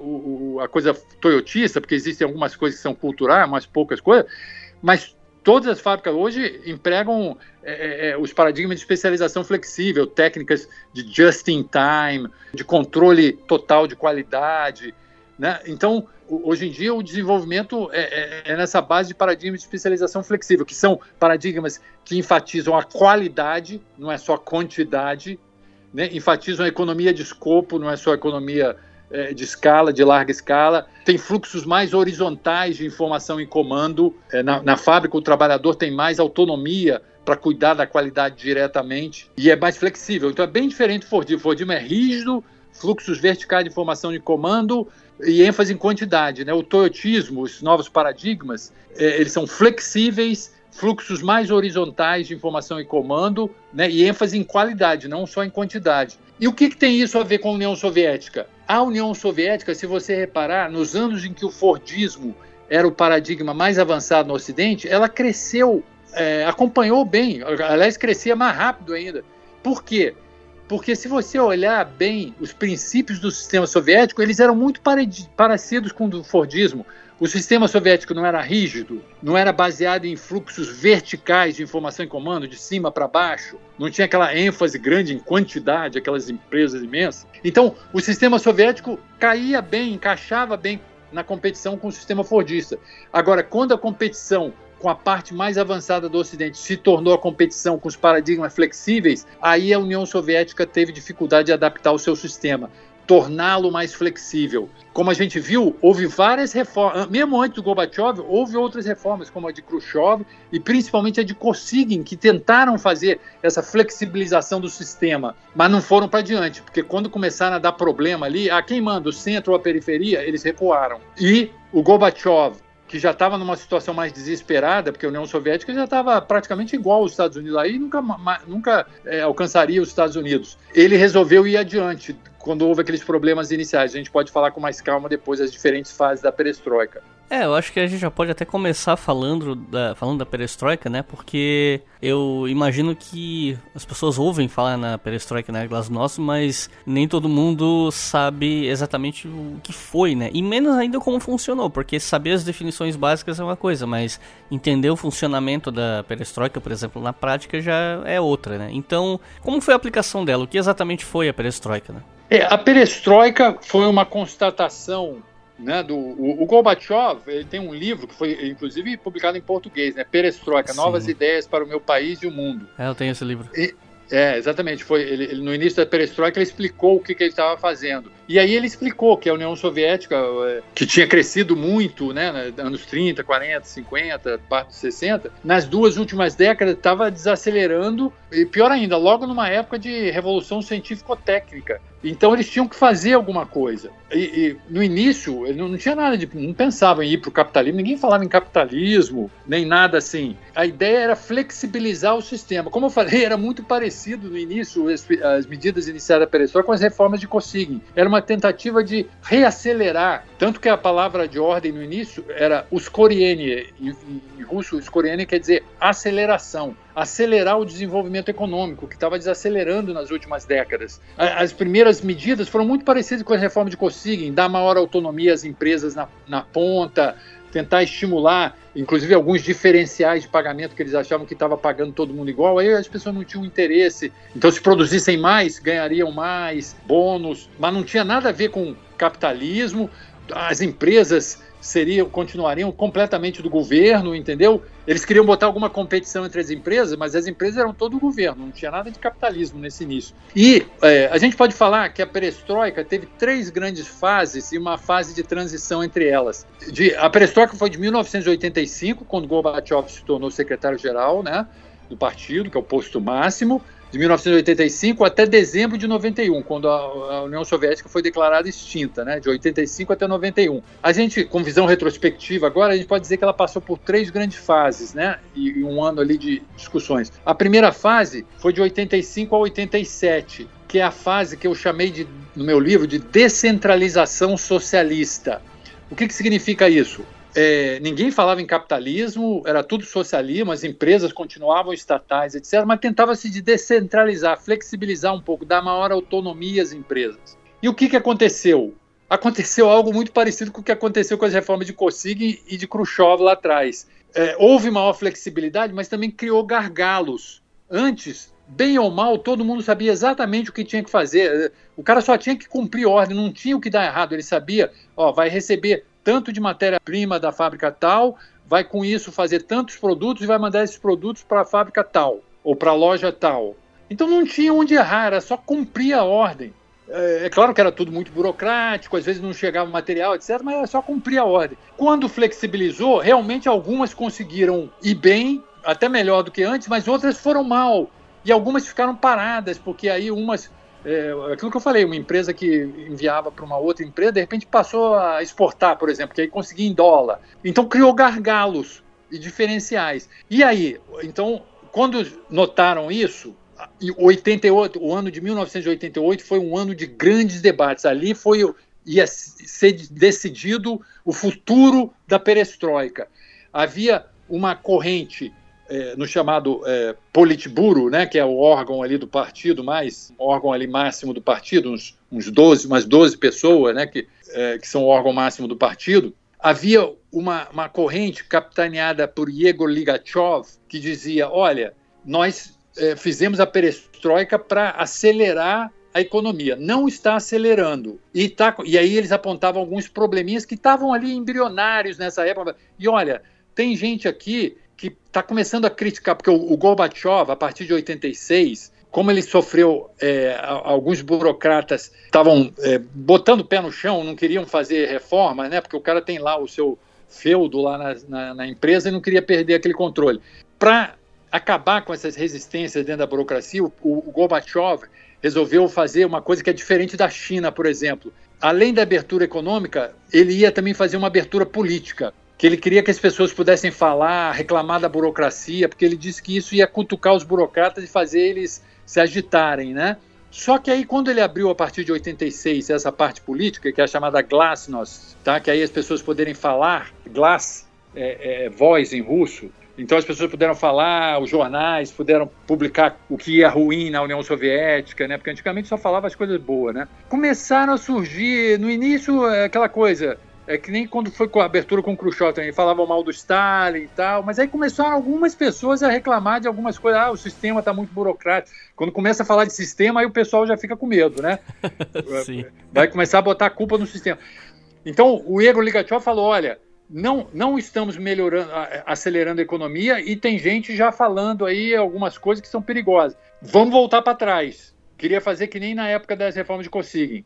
o, a coisa toyotista, porque existem algumas coisas que são culturais, mas poucas coisas, mas todas as fábricas hoje empregam é, é, é, os paradigmas de especialização flexível, técnicas de just in time, de controle total de qualidade. Né? Então, hoje em dia, o desenvolvimento é, é, é, nessa base de paradigmas de especialização flexível, que são paradigmas que enfatizam a qualidade, não é só quantidade, né? enfatizam a economia de escopo, não é só a economia é, de escala, de larga escala, tem fluxos mais horizontais de informação em comando. É, na, na fábrica, o trabalhador tem mais autonomia para cuidar da qualidade diretamente e é mais flexível. Então é bem diferente do Fordismo. O Fordismo é rígido, fluxos verticais de informação de comando e ênfase em quantidade. Né? O toyotismo, os novos paradigmas, é, eles são flexíveis, fluxos mais horizontais de informação e comando né? e ênfase em qualidade, não só em quantidade. E o que, que tem isso a ver com a União Soviética? A União Soviética, se você reparar, nos anos em que o Fordismo era o paradigma mais avançado no Ocidente, ela cresceu, é, acompanhou bem, aliás, crescia mais rápido ainda. Por quê? Porque se você olhar bem os princípios do sistema soviético, eles eram muito parecidos com o do Fordismo. O sistema soviético não era rígido, não era baseado em fluxos verticais de informação em comando, de cima para baixo, não tinha aquela ênfase grande em quantidade, aquelas empresas imensas. Então, o sistema soviético caía bem, encaixava bem na competição com o sistema fordista. Agora, quando a competição com a parte mais avançada do Ocidente se tornou a competição com os paradigmas flexíveis, aí a União Soviética teve dificuldade de adaptar o seu sistema torná-lo mais flexível. Como a gente viu, houve várias reformas, mesmo antes do Gorbachev, houve outras reformas, como a de Khrushchev e principalmente a de Kosygin, que tentaram fazer essa flexibilização do sistema, mas não foram para diante, porque quando começaram a dar problema ali, a quem manda, o centro ou a periferia, eles recuaram. E o Gorbachev que já estava numa situação mais desesperada, porque a União Soviética já estava praticamente igual aos Estados Unidos, aí nunca, nunca é, alcançaria os Estados Unidos. Ele resolveu ir adiante quando houve aqueles problemas iniciais. A gente pode falar com mais calma depois das diferentes fases da perestroika. É, eu acho que a gente já pode até começar falando da, falando da perestroika, né? Porque eu imagino que as pessoas ouvem falar na perestroika, né, Glasnost, mas nem todo mundo sabe exatamente o que foi, né? E menos ainda como funcionou, porque saber as definições básicas é uma coisa, mas entender o funcionamento da perestroika, por exemplo, na prática já é outra, né? Então, como foi a aplicação dela? O que exatamente foi a perestroika, né? É, a perestroika foi uma constatação né, do, o, o Gorbachev ele tem um livro que foi inclusive publicado em português, né, Perestroika, Sim. Novas Ideias para o Meu País e o Mundo. É, eu tenho esse livro. E, é, exatamente. Foi ele, ele, no início da perestroika ele explicou o que, que ele estava fazendo. E aí ele explicou que a União Soviética, é, que tinha crescido muito, né, anos 30, 40, 50, parte dos 60, nas duas últimas décadas estava desacelerando e pior ainda, logo numa época de revolução científico-técnica. Então eles tinham que fazer alguma coisa. E, e no início, não, não, tinha nada de. não pensavam em ir para o capitalismo, ninguém falava em capitalismo, nem nada assim. A ideia era flexibilizar o sistema. Como eu falei, era muito parecido no início, as, as medidas iniciadas da Perestroika com as reformas de Kosygin. Era uma tentativa de reacelerar. Tanto que a palavra de ordem no início era uskorienie, em, em russo, uskorienie quer dizer aceleração acelerar o desenvolvimento econômico, que estava desacelerando nas últimas décadas. As primeiras medidas foram muito parecidas com a reforma de Kosygin, dar maior autonomia às empresas na, na ponta, tentar estimular, inclusive alguns diferenciais de pagamento que eles achavam que estava pagando todo mundo igual, aí as pessoas não tinham interesse. Então, se produzissem mais, ganhariam mais, bônus, mas não tinha nada a ver com capitalismo. As empresas seriam continuariam completamente do governo, entendeu? Eles queriam botar alguma competição entre as empresas, mas as empresas eram todo o governo, não tinha nada de capitalismo nesse início. E é, a gente pode falar que a perestroika teve três grandes fases e uma fase de transição entre elas. De, a perestroika foi de 1985, quando Gorbachev se tornou secretário-geral né, do partido, que é o posto máximo de 1985 até dezembro de 91, quando a, União Soviética foi declarada extinta, né, de 85 até 91. A gente, com visão retrospectiva agora, a gente pode dizer que ela passou por três grandes fases, né, e um ano ali de discussões. A primeira fase foi de 85 a 87, que é a fase que eu chamei de, no meu livro de descentralização socialista. O que, que significa isso? É, ninguém falava em capitalismo, era tudo socialismo, as empresas continuavam estatais, etc., mas tentava-se de descentralizar, flexibilizar um pouco, dar maior autonomia às empresas. E o que, que aconteceu? Aconteceu algo muito parecido com o que aconteceu com as reformas de Kosygin e de Khrushchev lá atrás. É, houve maior flexibilidade, mas também criou gargalos. Antes, bem ou mal, todo mundo sabia exatamente o que tinha que fazer. O cara só tinha que cumprir ordem, não tinha o que dar errado. Ele sabia, ó, vai receber tanto de matéria-prima da fábrica tal, vai com isso fazer tantos produtos e vai mandar esses produtos para a fábrica tal ou para a loja tal. Então não tinha onde errar, era só cumprir a ordem. É, é claro que era tudo muito burocrático, às vezes não chegava material, etc., mas era só cumprir a ordem. Quando flexibilizou, realmente algumas conseguiram ir bem, até melhor do que antes, mas outras foram mal. E algumas ficaram paradas, porque aí umas é, aquilo que eu falei, uma empresa que enviava para uma outra empresa, de repente passou a exportar, por exemplo, que aí conseguia em dólar. Então criou gargalos e diferenciais. E aí, então, quando notaram isso, 88, o ano de 1988 foi um ano de grandes debates. Ali foi ia ser decidido o futuro da perestroika. Havia uma corrente é, no chamado é, Politburo, né, que é o órgão ali do partido, mais órgão ali máximo do partido, uns, uns 12, umas 12 pessoas, né, que, é, que são o órgão máximo do partido, havia uma, uma corrente capitaneada por Igor Ligachev que dizia, olha, nós é, fizemos a perestroika para acelerar a economia. Não está acelerando. E, tá, e aí eles apontavam alguns probleminhas que estavam ali embrionários nessa época. E olha, tem gente aqui que está começando a criticar, porque o, o Gorbachev, a partir de 86, como ele sofreu, é, alguns burocratas estavam é, botando o pé no chão, não queriam fazer reforma, né? Porque o cara tem lá o seu feudo lá na, na, na empresa e não queria perder aquele controle. Para acabar com essas resistências dentro da burocracia, o, o Gorbachev resolveu fazer uma coisa que é diferente da China, por exemplo. Além da abertura econômica, ele ia também fazer uma abertura política que ele queria que as pessoas pudessem falar, reclamar da burocracia, porque ele disse que isso ia cutucar os burocratas e fazer eles se agitarem, né? Só que aí, quando ele abriu a partir de 86 essa parte política, que é a chamada glasnost, tá? que aí as pessoas poderem falar, glass é, é, voz em russo, então as pessoas puderam falar, os jornais puderam publicar o que ia ruim na União Soviética, né? Porque antigamente só falava as coisas boas, né? Começaram a surgir, no início, é aquela coisa, é que nem quando foi com a abertura com o Khrushchev também, falavam mal do Stalin e tal, mas aí começaram algumas pessoas a reclamar de algumas coisas, ah, o sistema está muito burocrático. Quando começa a falar de sistema, aí o pessoal já fica com medo, né? Vai começar a botar a culpa no sistema. Então, o Igor Ligachev falou, olha, não, não estamos melhorando, acelerando a economia e tem gente já falando aí algumas coisas que são perigosas. Vamos voltar para trás. Queria fazer que nem na época das reformas de Kosygin.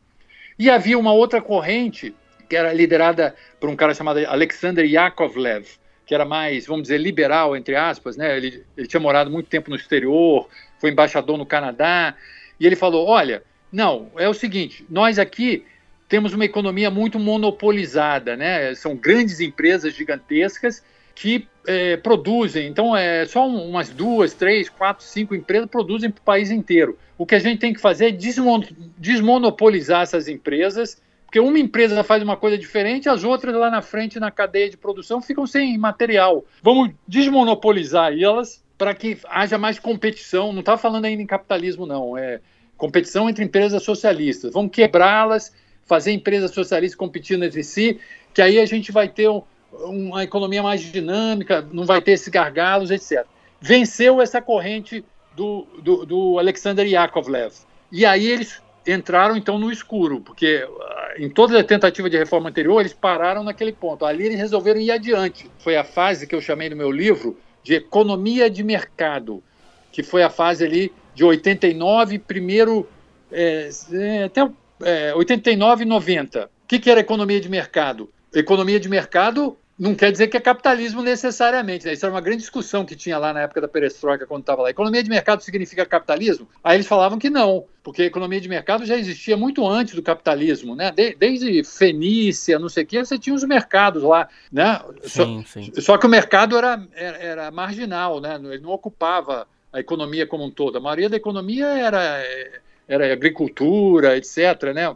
E havia uma outra corrente que era liderada por um cara chamado Alexander Yakovlev, que era mais, vamos dizer, liberal, entre aspas, né? Ele, ele tinha morado muito tempo no exterior, foi embaixador no Canadá, e ele falou: olha, não, é o seguinte, nós aqui temos uma economia muito monopolizada, né? São grandes empresas gigantescas que é, produzem. Então, é só umas duas, três, quatro, cinco empresas produzem para o país inteiro. O que a gente tem que fazer é desmon desmonopolizar essas empresas porque uma empresa faz uma coisa diferente, as outras lá na frente, na cadeia de produção, ficam sem material. Vamos desmonopolizar elas para que haja mais competição. Não está falando ainda em capitalismo, não. É competição entre empresas socialistas. Vamos quebrá-las, fazer empresas socialistas competindo entre si, que aí a gente vai ter um, uma economia mais dinâmica, não vai ter esses gargalos, etc. Venceu essa corrente do, do, do Alexander Yakovlev. E aí eles entraram então no escuro, porque ah, em toda a tentativa de reforma anterior eles pararam naquele ponto. Ali eles resolveram ir adiante. Foi a fase que eu chamei no meu livro de economia de mercado, que foi a fase ali de 89, primeiro é, é até é, 89 e 90. O que, que era economia de mercado? Economia de mercado não quer dizer que é capitalismo necessariamente. Né? Isso era uma grande discussão que tinha lá na época da perestroika, quando estava lá. Economia de mercado significa capitalismo? Aí eles falavam que não, porque a economia de mercado já existia muito antes do capitalismo. Né? De, desde Fenícia, não sei o quê, você tinha os mercados lá. Né? Sim, só, sim. só que o mercado era, era, era, marginal, né? ele não ocupava a economia como um todo. A maioria da economia era era agricultura, etc. Né?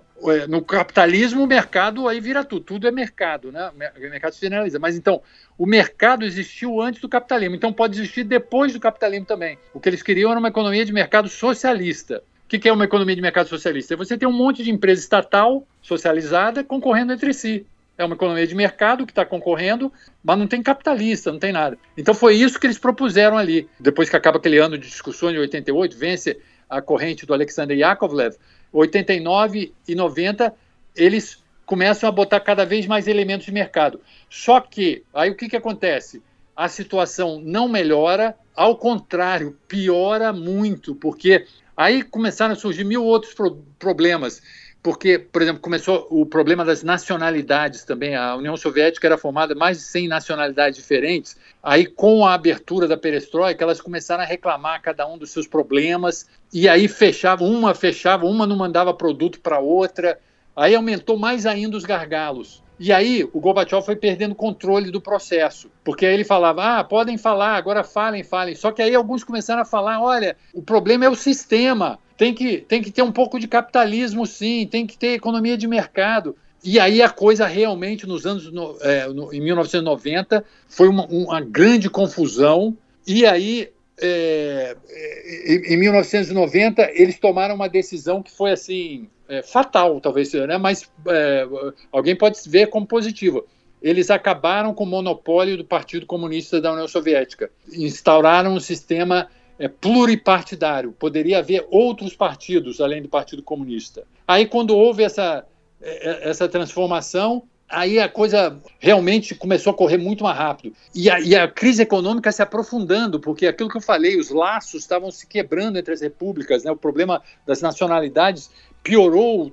No capitalismo, o mercado aí vira tudo, tudo é mercado, né? o mercado se generaliza. Mas então, o mercado existiu antes do capitalismo, então pode existir depois do capitalismo também. O que eles queriam era uma economia de mercado socialista. O que é uma economia de mercado socialista? É você ter um monte de empresa estatal socializada concorrendo entre si. É uma economia de mercado que está concorrendo, mas não tem capitalista, não tem nada. Então foi isso que eles propuseram ali. Depois que acaba aquele ano de discussões de 88, vence a corrente do Alexander Yakovlev, 89 e 90, eles começam a botar cada vez mais elementos de mercado. Só que, aí o que, que acontece? A situação não melhora, ao contrário, piora muito, porque aí começaram a surgir mil outros pro problemas porque, por exemplo, começou o problema das nacionalidades também. A União Soviética era formada mais de 100 nacionalidades diferentes. Aí, com a abertura da perestroika, elas começaram a reclamar cada um dos seus problemas. E aí fechava, uma fechava, uma não mandava produto para outra. Aí aumentou mais ainda os gargalos. E aí o Gorbachev foi perdendo controle do processo, porque aí ele falava: ah, podem falar, agora falem, falem. Só que aí alguns começaram a falar: olha, o problema é o sistema tem que, tem que ter um pouco de capitalismo, sim, tem que ter economia de mercado. E aí a coisa realmente, nos anos no, é, no, em 1990, foi uma, uma, grande confusão. E aí, é, em 1990, eles tomaram uma decisão que foi assim é, fatal, talvez, né? mas é, alguém pode ver como positiva. Eles acabaram com o monopólio do Partido Comunista da União Soviética, instauraram um sistema é, pluripartidário. Poderia haver outros partidos além do Partido Comunista. Aí, quando houve essa, é, é, essa transformação, aí a coisa realmente começou a correr muito mais rápido. E a, e a, crise econômica se aprofundando, porque aquilo que eu falei, os laços estavam se quebrando entre as repúblicas, né? o problema das nacionalidades piorou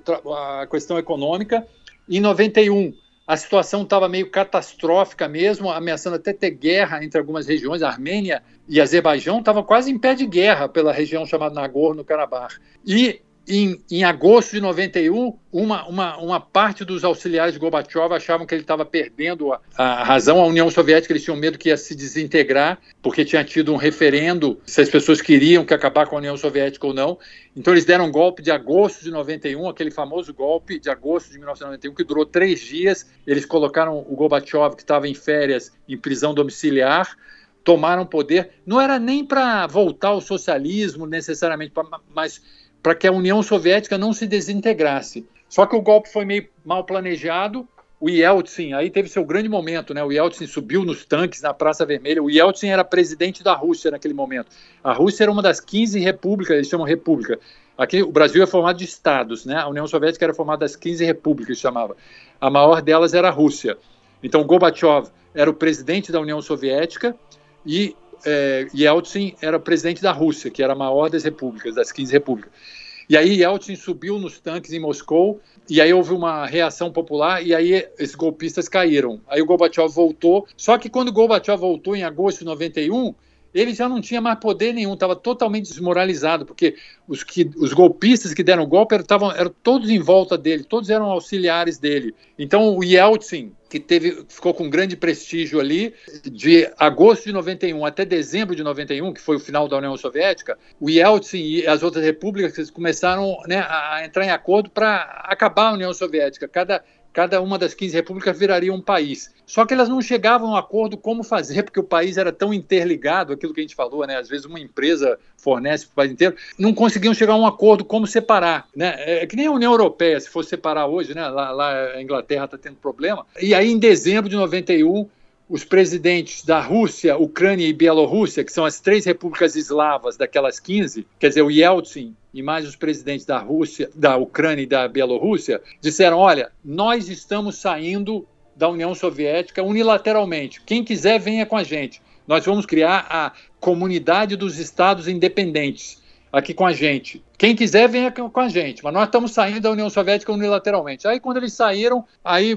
a questão econômica. Em 91, a situação estava meio catastrófica mesmo, ameaçando até ter guerra entre algumas regiões. A Armênia e Azerbaijão estavam quase em pé de guerra pela região chamada Nagorno-Karabakh. E em, em agosto de 91, uma, uma, uma parte dos auxiliares de Gorbachev achavam que ele estava perdendo a, a, razão. A União Soviética, eles tinham medo que ia se desintegrar, porque tinha tido um referendo se as pessoas queriam que acabar com a União Soviética ou não. Então, eles deram um golpe de agosto de 91, aquele famoso golpe de agosto de 1991, que durou três dias. Eles colocaram o Gorbachev, que estava em férias, em prisão domiciliar tomaram poder. Não era nem para voltar ao socialismo necessariamente, mas para que a União Soviética não se desintegrasse. Só que o golpe foi meio mal planejado. O Yeltsin, aí teve seu grande momento, né? O Yeltsin subiu nos tanques na Praça Vermelha. O Yeltsin era presidente da Rússia naquele momento. A Rússia era uma das 15 repúblicas, eles chamam república. Aqui o Brasil é formado de estados, né? A União Soviética era formada das 15 repúblicas, chamava. A maior delas era a Rússia. Então Gorbachev era o presidente da União Soviética e é, Yeltsin era presidente da Rússia, que era a maior das repúblicas, das 15 repúblicas. E aí Yeltsin subiu nos tanques em Moscou, e aí houve uma reação popular, e aí esses golpistas caíram. Aí o Gorbachev voltou, só que quando o Gorbachev voltou em agosto de 91, ele já não tinha mais poder nenhum, estava totalmente desmoralizado, porque os, que, os golpistas que deram o golpe eram, eram todos em volta dele, todos eram auxiliares dele. Então o Yeltsin, que teve, ficou com grande prestígio ali, de agosto de 91 até dezembro de 91, que foi o final da União Soviética, o Yeltsin e as outras repúblicas começaram né, a entrar em acordo para acabar a União Soviética. Cada cada uma das 15 repúblicas viraria um país. Só que elas não chegavam a um acordo como fazer, porque o país era tão interligado, aquilo que a gente falou, né? Às vezes uma empresa fornece para o país inteiro, não conseguiam chegar a um acordo como separar, né? É que nem a União Europeia, se fosse separar hoje, né? Lá, lá a Inglaterra está tendo problema. E aí, em dezembro de 91, os presidentes da Rússia, Ucrânia e Bielorrússia, que são as três repúblicas eslavas daquelas 15, quer dizer, o Yeltsin e mais os presidentes da Rússia, da Ucrânia e da Bielorrússia, disseram: olha, nós estamos saindo da União Soviética unilateralmente. Quem quiser, venha com a gente. Nós vamos criar a Comunidade dos Estados Independentes aqui com a gente. Quem quiser, venha com a gente. Mas nós estamos saindo da União Soviética unilateralmente. Aí, quando eles saíram, aí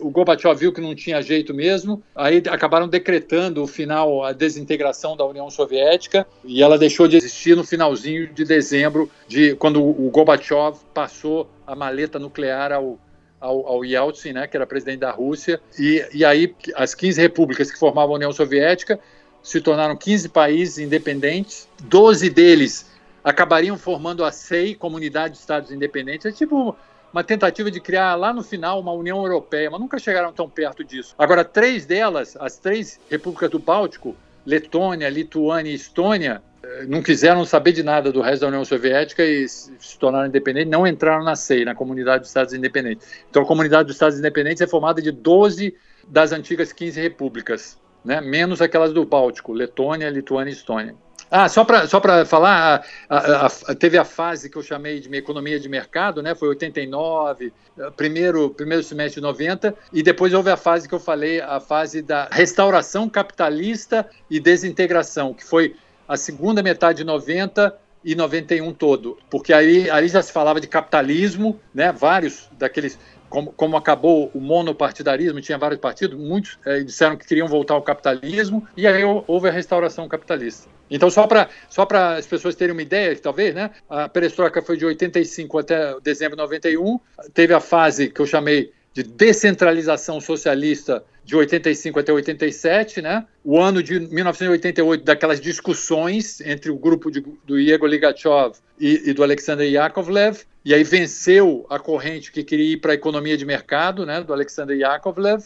o Gorbachev viu que não tinha jeito mesmo. Aí acabaram decretando o final, a desintegração da União Soviética. E ela deixou de existir no finalzinho de dezembro, de quando o Gorbachev passou a maleta nuclear ao, ao, ao, Yeltsin, né, que era presidente da Rússia, e, e aí as 15 repúblicas que formavam a União Soviética se tornaram 15 países independentes, 12 deles acabariam formando a SEI, Comunidade de Estados Independentes. É tipo uma tentativa de criar lá no final uma União Europeia, mas nunca chegaram tão perto disso. Agora, três delas, as três repúblicas do Báltico, Letônia, Lituânia e Estônia, eh, não quiseram saber de nada do resto da União Soviética e se tornaram independentes, não entraram na SEI, na Comunidade dos Estados Independentes. Então, a Comunidade dos Estados Independentes é formada de 12 das antigas 15 repúblicas, né? menos aquelas do Báltico, Letônia, Lituânia e Estônia. Ah, só para só falar, a, a, a, teve a fase que eu chamei de economia de mercado, né? Foi 89, eh, primeiro, primeiro semestre de 90, e depois houve a fase que eu falei, a fase da restauração capitalista e desintegração, que foi a segunda metade de 90 e 91 todo, porque aí, aí já se falava de capitalismo, né? Vários daqueles como, como, acabou o monopartidarismo, tinha vários partidos, muitos é, disseram que queriam voltar ao capitalismo, e aí houve a restauração capitalista. Então, só para só as pessoas terem uma ideia, talvez, né? A perestroika foi de 85 até dezembro de 91, teve a fase que eu chamei de descentralização socialista de 85 até 87, né? O ano de 1988 daquelas discussões entre o grupo de, do Igor Ligachev e, e, do Alexander Yakovlev, e aí venceu a corrente que queria ir para a economia de mercado, né? Do Alexander Yakovlev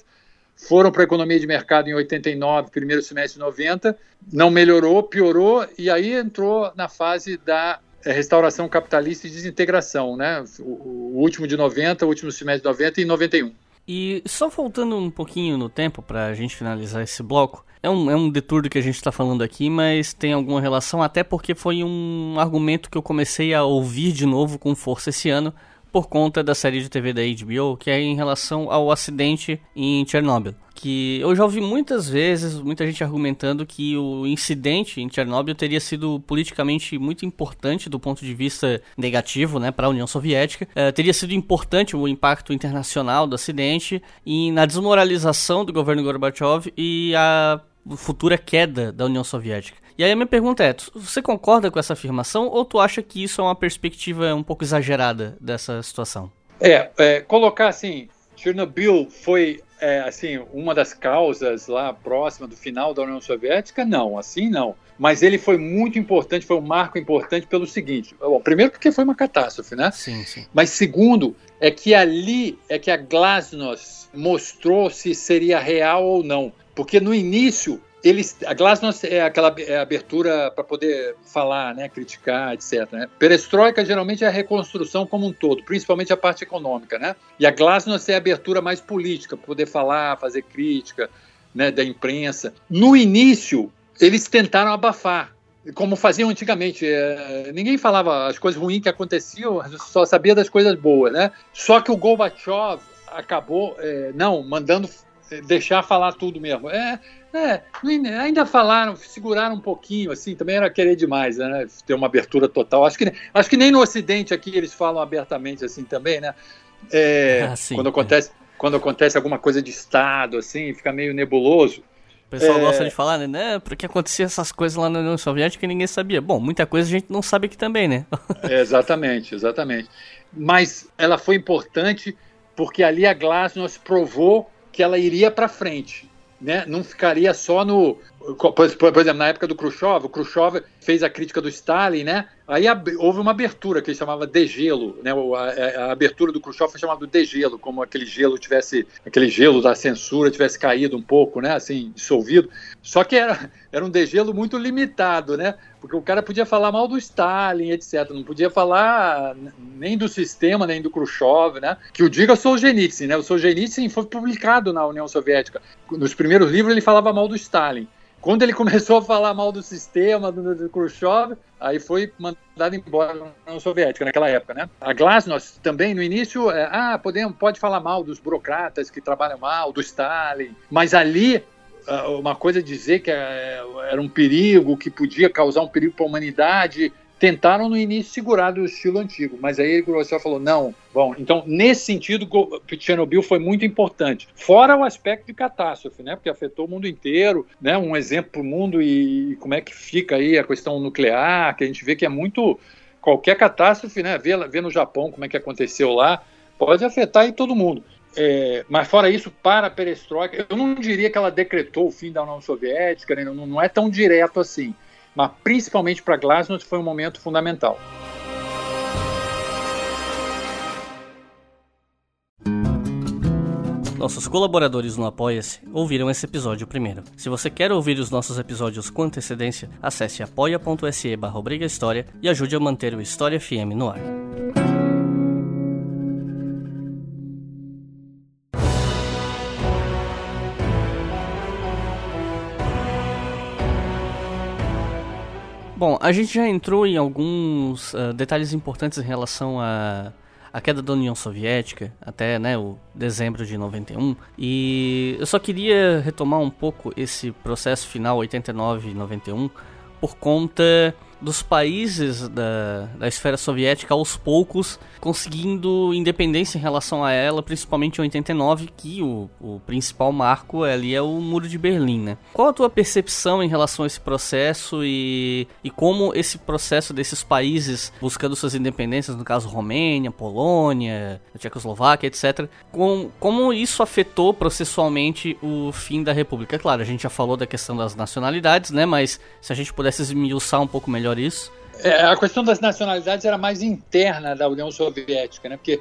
foram para a economia de mercado em 89, primeiro semestre de 90, não melhorou, piorou, e aí entrou na fase da eh, restauração capitalista e desintegração, né? O, o último de 90, o último semestre de 90 e 91. E só voltando um pouquinho no tempo para a gente finalizar esse bloco, é um, é um que a gente está falando aqui, mas tem alguma relação, até porque foi um argumento que eu comecei a ouvir de novo com força esse ano, por conta da série de TV da HBO, que é em relação ao acidente em Chernobyl. Que eu já ouvi muitas vezes muita gente argumentando que o incidente em Chernobyl teria sido politicamente muito importante do ponto de vista negativo, né, para a União Soviética. Uh, teria sido importante o impacto internacional do acidente e na desmoralização do governo Gorbachev e a futura queda da União Soviética. E aí a minha pergunta é, você concorda com essa afirmação ou tu acha que isso é uma perspectiva um pouco exagerada dessa situação? É, é colocar assim, Chernobyl foi é, assim uma das causas lá próxima do final da União Soviética? Não, assim não. Mas ele foi muito importante, foi um marco importante pelo seguinte: bom, primeiro porque foi uma catástrofe, né? Sim, sim. Mas segundo é que ali é que a Glasnost mostrou se seria real ou não, porque no início eles, a Glasnost é aquela é abertura para poder falar, né, criticar, etc. Né? Perestroika geralmente é a reconstrução como um todo, principalmente a parte econômica, né? E a Glasnost é a abertura mais política, para poder falar, fazer crítica, né, da imprensa. No início, eles tentaram abafar, como faziam antigamente. É, ninguém falava as coisas ruins que aconteciam, só sabia das coisas boas, né? Só que o Gorbachev acabou, é, não, mandando deixar falar tudo mesmo. É, é, ainda falaram, seguraram um pouquinho, assim, também era querer demais, né? Ter uma abertura total. Acho que, acho que nem no Ocidente aqui eles falam abertamente assim também, né? É, ah, sim, quando, acontece, é. quando acontece alguma coisa de Estado, assim, fica meio nebuloso. O pessoal é... gosta de falar, né? Porque acontecia essas coisas lá na União Soviética e ninguém sabia. Bom, muita coisa a gente não sabe aqui também, né? é, exatamente, exatamente. Mas ela foi importante porque ali a Glasnost provou que ela iria para frente né, não ficaria só no. Por, exemplo, na época do Khrushchev, o Khrushchev fez a crítica do Stalin, né? Aí houve uma abertura que ele chamava degelo, né? A, a, abertura do Khrushchev foi chamada de degelo, como aquele gelo tivesse, aquele gelo da censura tivesse caído um pouco, né? Assim, dissolvido. Só que era, era um degelo muito limitado, né? Porque o cara podia falar mal do Stalin, etc. Não podia falar nem do sistema, nem do Khrushchev, né? Que o diga Solzhenitsyn, né? O Solzhenitsyn foi publicado na União Soviética. Nos primeiros livros ele falava mal do Stalin. Quando ele começou a falar mal do sistema, do, do Khrushchev, aí foi mandado embora na União Soviética naquela época, né? A Glasnost também no início, é, ah, podemos, pode falar mal dos burocratas que trabalham mal, do Stalin, mas ali ah, uma coisa dizer que é, era um perigo, que podia causar um perigo para a humanidade. Tentaram no início segurar do estilo antigo, mas aí Gorbachev falou: não. Bom, então nesse sentido, Chernobyl foi muito importante. Fora o aspecto de catástrofe, né? Porque afetou o mundo inteiro, né? Um exemplo para o mundo e, e como é que fica aí a questão nuclear, que a gente vê que é muito. Qualquer catástrofe, né? Vê, vê no Japão como é que aconteceu lá, pode afetar aí todo mundo. É, mas fora isso, para a perestroika, eu não diria que ela decretou o fim da União Soviética, né, não, não é tão direto assim, mas principalmente para Glasnost foi um momento fundamental. Nossos colaboradores no Apoia-se ouviram esse episódio primeiro. Se você quer ouvir os nossos episódios com antecedência, acesse apoia.se barra e ajude a manter o História FM no ar. Bom, a gente já entrou em alguns uh, detalhes importantes em relação a a queda da União Soviética até né, o dezembro de 91 e eu só queria retomar um pouco esse processo final 89 e 91 por conta dos países da, da esfera soviética aos poucos conseguindo independência em relação a ela, principalmente em 89, que o, o principal marco ali é o Muro de Berlim, né? Qual a tua percepção em relação a esse processo e, e como esse processo desses países buscando suas independências, no caso Romênia, Polônia, Tchecoslováquia, etc., com, como isso afetou processualmente o fim da República? Claro, a gente já falou da questão das nacionalidades, né? Mas se a gente pudesse esmiuçar um pouco melhor isso. É, a questão das nacionalidades era mais interna da União Soviética, né? porque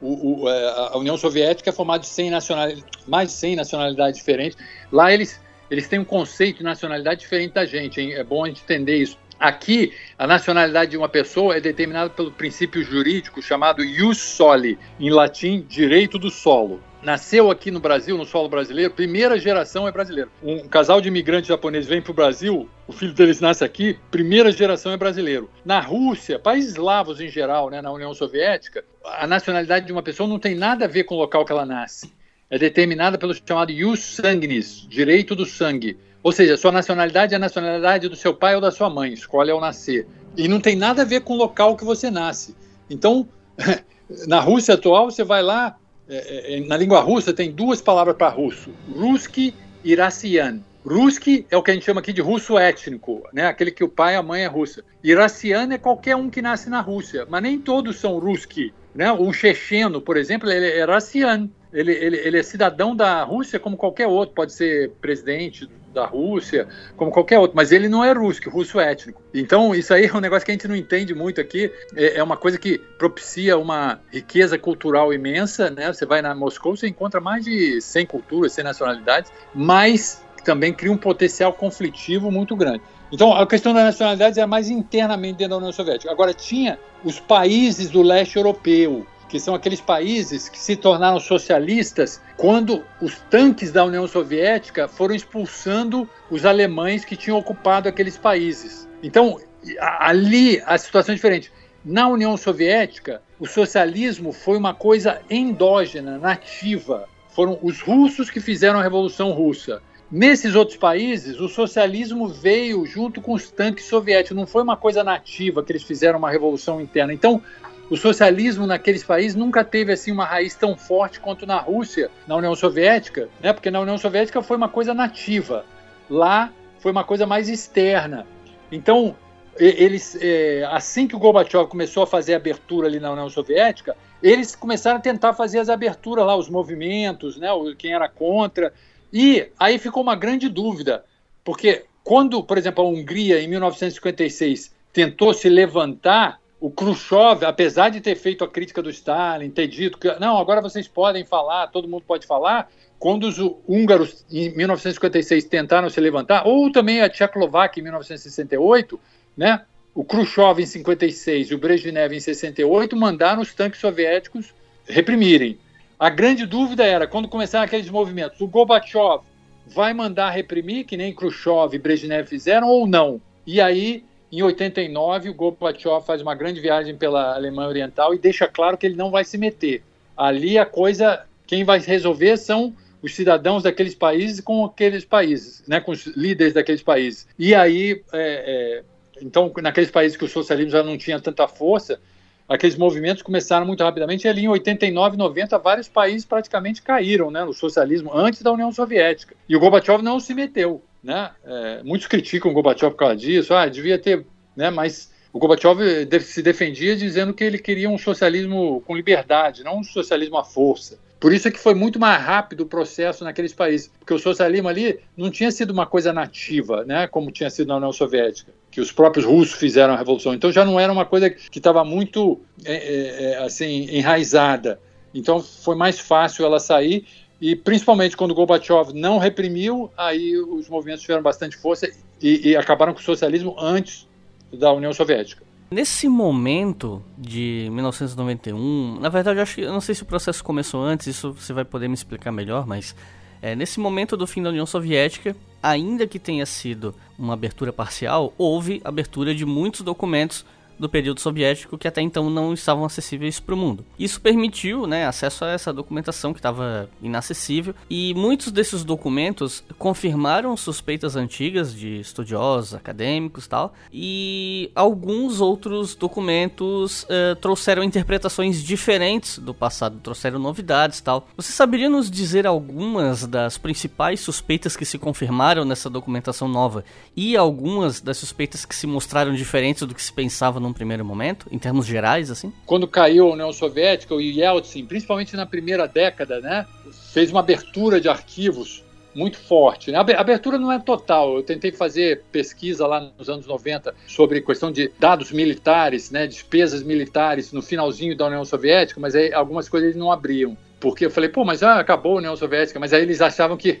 o, o, é, a União Soviética é formada de 100 nacionalidades, mais de 100 nacionalidades diferentes. Lá eles, eles têm um conceito de nacionalidade diferente da gente, hein? é bom a gente entender isso. Aqui, a nacionalidade de uma pessoa é determinada pelo princípio jurídico chamado ius soli, em latim, direito do solo nasceu aqui no Brasil, no solo brasileiro, primeira geração é brasileiro. Um casal de imigrantes japoneses vem para o Brasil, o filho deles nasce aqui, primeira geração é brasileiro. Na Rússia, países eslavos em geral, né, na União Soviética, a nacionalidade de uma pessoa não tem nada a ver com o local que ela nasce. É determinada pelo chamado ius sanguinis, direito do sangue. Ou seja, sua nacionalidade é a nacionalidade do seu pai ou da sua mãe, escolhe ao nascer. E não tem nada a ver com o local que você nasce. Então, na Rússia atual, você vai lá, é, é, é, na língua russa tem duas palavras para russo, ruski e rassian. Ruski é o que a gente chama aqui de russo étnico, né? aquele que o pai e a mãe é russa. Iraciano é qualquer um que nasce na Rússia, mas nem todos são Ruski. Né? Um checheno, por exemplo, ele é Iraciano. Ele, ele, ele é cidadão da Rússia como qualquer outro, pode ser presidente da Rússia, como qualquer outro, mas ele não é russo, russo étnico. Então, isso aí é um negócio que a gente não entende muito aqui, é, é uma coisa que propicia uma riqueza cultural imensa, né? Você vai na Moscou, você encontra mais de 100 culturas, 100 nacionalidades, mas também cria um potencial conflitivo muito grande. Então, a questão das nacionalidades é mais internamente dentro da União Soviética. Agora, tinha os países do leste europeu, que são aqueles países que se tornaram socialistas quando os tanques da União Soviética foram expulsando os alemães que tinham ocupado aqueles países. Então, ali a situação é diferente. Na União Soviética, o socialismo foi uma coisa endógena, nativa. Foram os russos que fizeram a Revolução Russa. Nesses outros países, o socialismo veio junto com os tanques soviéticos, não foi uma coisa nativa que eles fizeram uma revolução interna. Então, o socialismo naqueles países nunca teve assim uma raiz tão forte quanto na Rússia, na União Soviética, né? Porque na União Soviética foi uma coisa nativa, lá foi uma coisa mais externa. Então, eles, é, assim que o Gorbachev começou a fazer a abertura ali na União Soviética, eles começaram a tentar fazer as aberturas lá, os movimentos, né? Quem era contra. E aí ficou uma grande dúvida, porque quando, por exemplo, a Hungria, em 1956, tentou se levantar o Khrushchev, apesar de ter feito a crítica do Stalin, ter dito que não, agora vocês podem falar, todo mundo pode falar, quando os húngaros em 1956 tentaram se levantar, ou também a Tchecoslováquia em 1968, né? O Khrushchev em 56 e o Brezhnev em 68 mandaram os tanques soviéticos reprimirem. A grande dúvida era, quando começaram aqueles movimentos, o Gorbachev vai mandar reprimir, que nem Khrushchev e Brezhnev fizeram, ou não? E aí em 89, o Gorbachev faz uma grande viagem pela Alemanha Oriental e deixa claro que ele não vai se meter. Ali a coisa, quem vai resolver são os cidadãos daqueles países com aqueles países, né, com os líderes daqueles países. E aí, é, é, então, naqueles países que o socialismo já não tinha tanta força, aqueles movimentos começaram muito rapidamente. E ali em 89, 90, vários países praticamente caíram né, no socialismo antes da União Soviética. E o Gorbachev não se meteu. Né? É, muitos criticam o Gorbachev por causa disso, ah, devia ter, né? mas o Gorbachev se defendia dizendo que ele queria um socialismo com liberdade, não um socialismo à força. Por isso é que foi muito mais rápido o processo naqueles países, porque o socialismo ali não tinha sido uma coisa nativa, né, como tinha sido na União Soviética, que os próprios russos fizeram a revolução. Então já não era uma coisa que estava muito é, é, é, assim enraizada. Então foi mais fácil ela sair e principalmente quando Gorbachev não reprimiu, aí os movimentos tiveram bastante força e, e acabaram com o socialismo antes da União Soviética. Nesse momento de 1991, na verdade eu acho que eu não sei se o processo começou antes, isso você vai poder me explicar melhor, mas é, nesse momento do fim da União Soviética, ainda que tenha sido uma abertura parcial, houve abertura de muitos documentos do período soviético que até então não estavam acessíveis para o mundo. Isso permitiu né, acesso a essa documentação que estava inacessível e muitos desses documentos confirmaram suspeitas antigas de estudiosos, acadêmicos tal, e alguns outros documentos uh, trouxeram interpretações diferentes do passado, trouxeram novidades tal. Você saberia nos dizer algumas das principais suspeitas que se confirmaram nessa documentação nova e algumas das suspeitas que se mostraram diferentes do que se pensava no num primeiro momento, em termos gerais, assim? Quando caiu a União Soviética, o Yeltsin, principalmente na primeira década, né, fez uma abertura de arquivos muito forte. Né? A abertura não é total. Eu tentei fazer pesquisa lá nos anos 90 sobre questão de dados militares, né, despesas militares no finalzinho da União Soviética, mas aí algumas coisas eles não abriam porque eu falei, pô, mas já acabou a União Soviética, mas aí eles achavam que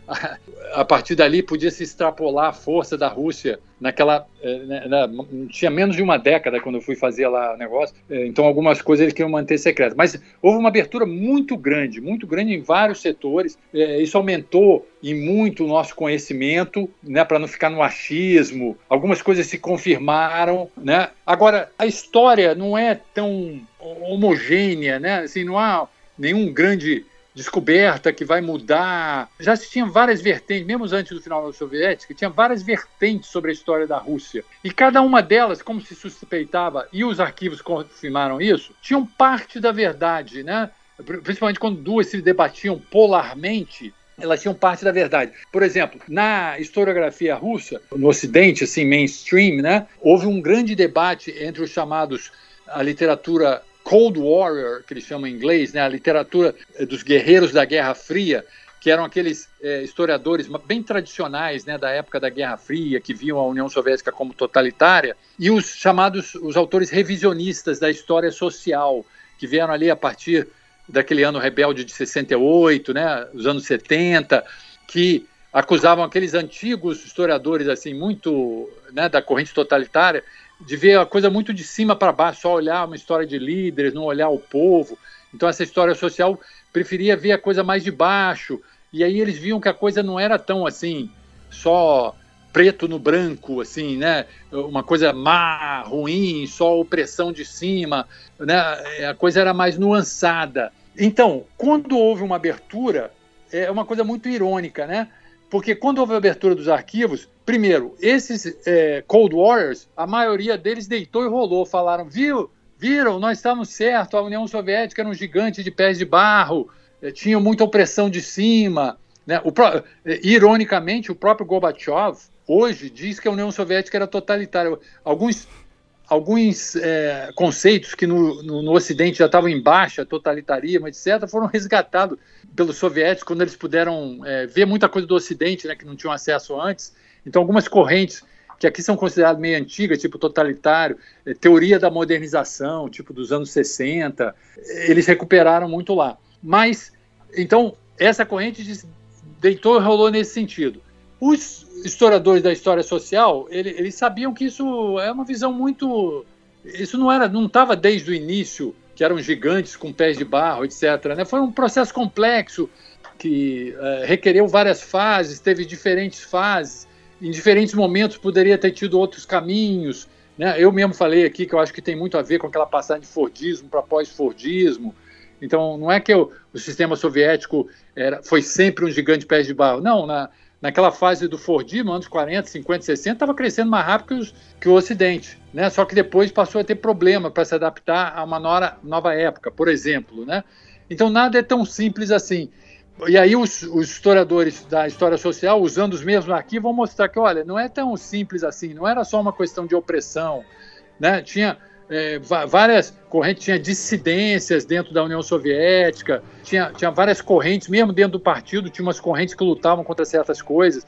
a partir dali podia se extrapolar a força da Rússia naquela. Eh, né, tinha menos de uma década quando eu fui fazer lá o negócio, eh, então algumas coisas eles queriam manter secretas. Mas houve uma abertura muito grande, muito grande em vários setores, eh, isso aumentou em muito o nosso conhecimento, né, para não ficar no achismo, algumas coisas se confirmaram. Né? Agora, a história não é tão homogênea, né? assim, não há nenhum grande descoberta que vai mudar. Já se tinha várias vertentes, mesmo antes do final da Soviética, tinha várias vertentes sobre a história da Rússia. E cada uma delas, como se suspeitava, e os arquivos confirmaram isso, tinham parte da verdade, né? Principalmente quando duas se debatiam polarmente, elas tinham parte da verdade. Por exemplo, na historiografia russa, no Ocidente, assim, mainstream, né, houve um grande debate entre os chamados a literatura Cold Warrior, que eles chamam em inglês, né, a literatura eh, dos guerreiros da Guerra Fria, que eram aqueles é, historiadores bem tradicionais né, da época da Guerra Fria, que viam a União Soviética como totalitária, e os chamados os autores revisionistas da história social, que vieram ali a partir daquele ano rebelde de 68, né, os anos 70, que acusavam aqueles antigos historiadores assim muito né, da corrente totalitária de ver a coisa muito de cima para baixo, só olhar uma história de líderes, não olhar o povo. Então essa história social preferia ver a coisa mais de baixo. E aí eles viam que a coisa não era tão assim, só preto no branco, assim, né? Uma coisa má, ruim, só opressão de cima, né? A coisa era mais nuançada. Então, quando houve uma abertura, é uma coisa muito irônica, né? Porque quando houve a abertura dos arquivos, primeiro, esses é, Cold Warriors, a maioria deles deitou e rolou, falaram, viu, viram, nós estávamos certos, a União Soviética era um gigante de pés de barro, é, tinha muita opressão de cima. Né? O, é, ironicamente, o próprio Gorbachev hoje diz que a União Soviética era totalitária. Alguns alguns é, conceitos que no, no, no, Ocidente já estavam em baixa, totalitarismo, etc., foram resgatados pelos soviéticos quando eles puderam é, ver muita coisa do Ocidente, né, que não tinham acesso antes. Então, algumas correntes que aqui são consideradas meio antigas, tipo totalitário, é, teoria da modernização, tipo dos anos 60, eles recuperaram muito lá. Mas, então, essa corrente deitou e rolou nesse sentido. Os historiadores da história social, ele, eles sabiam que isso é uma visão muito. Isso não era, não estava desde o início, que eram gigantes com pés de barro, etc. Né? Foi um processo complexo que é, requereu várias fases, teve diferentes fases, em diferentes momentos poderia ter tido outros caminhos. Né? Eu mesmo falei aqui que eu acho que tem muito a ver com aquela passagem de Fordismo para pós-Fordismo. Então, não é que o, o sistema soviético era, foi sempre um gigante pés de barro. Não, na, naquela fase do Fordismo, anos 40, 50, 60, estava crescendo mais rápido que, os, que, o Ocidente, né? Só que depois passou a ter problema para se adaptar a uma nova, nova época, por exemplo, né? Então nada é tão simples assim. E aí os, os, historiadores da história social, usando os mesmos arquivos, vão mostrar que, olha, não é tão simples assim, não era só uma questão de opressão, né? Tinha é, várias correntes, tinha dissidências dentro da União Soviética, tinha, tinha várias correntes, mesmo dentro do partido, tinha umas correntes que lutavam contra certas coisas.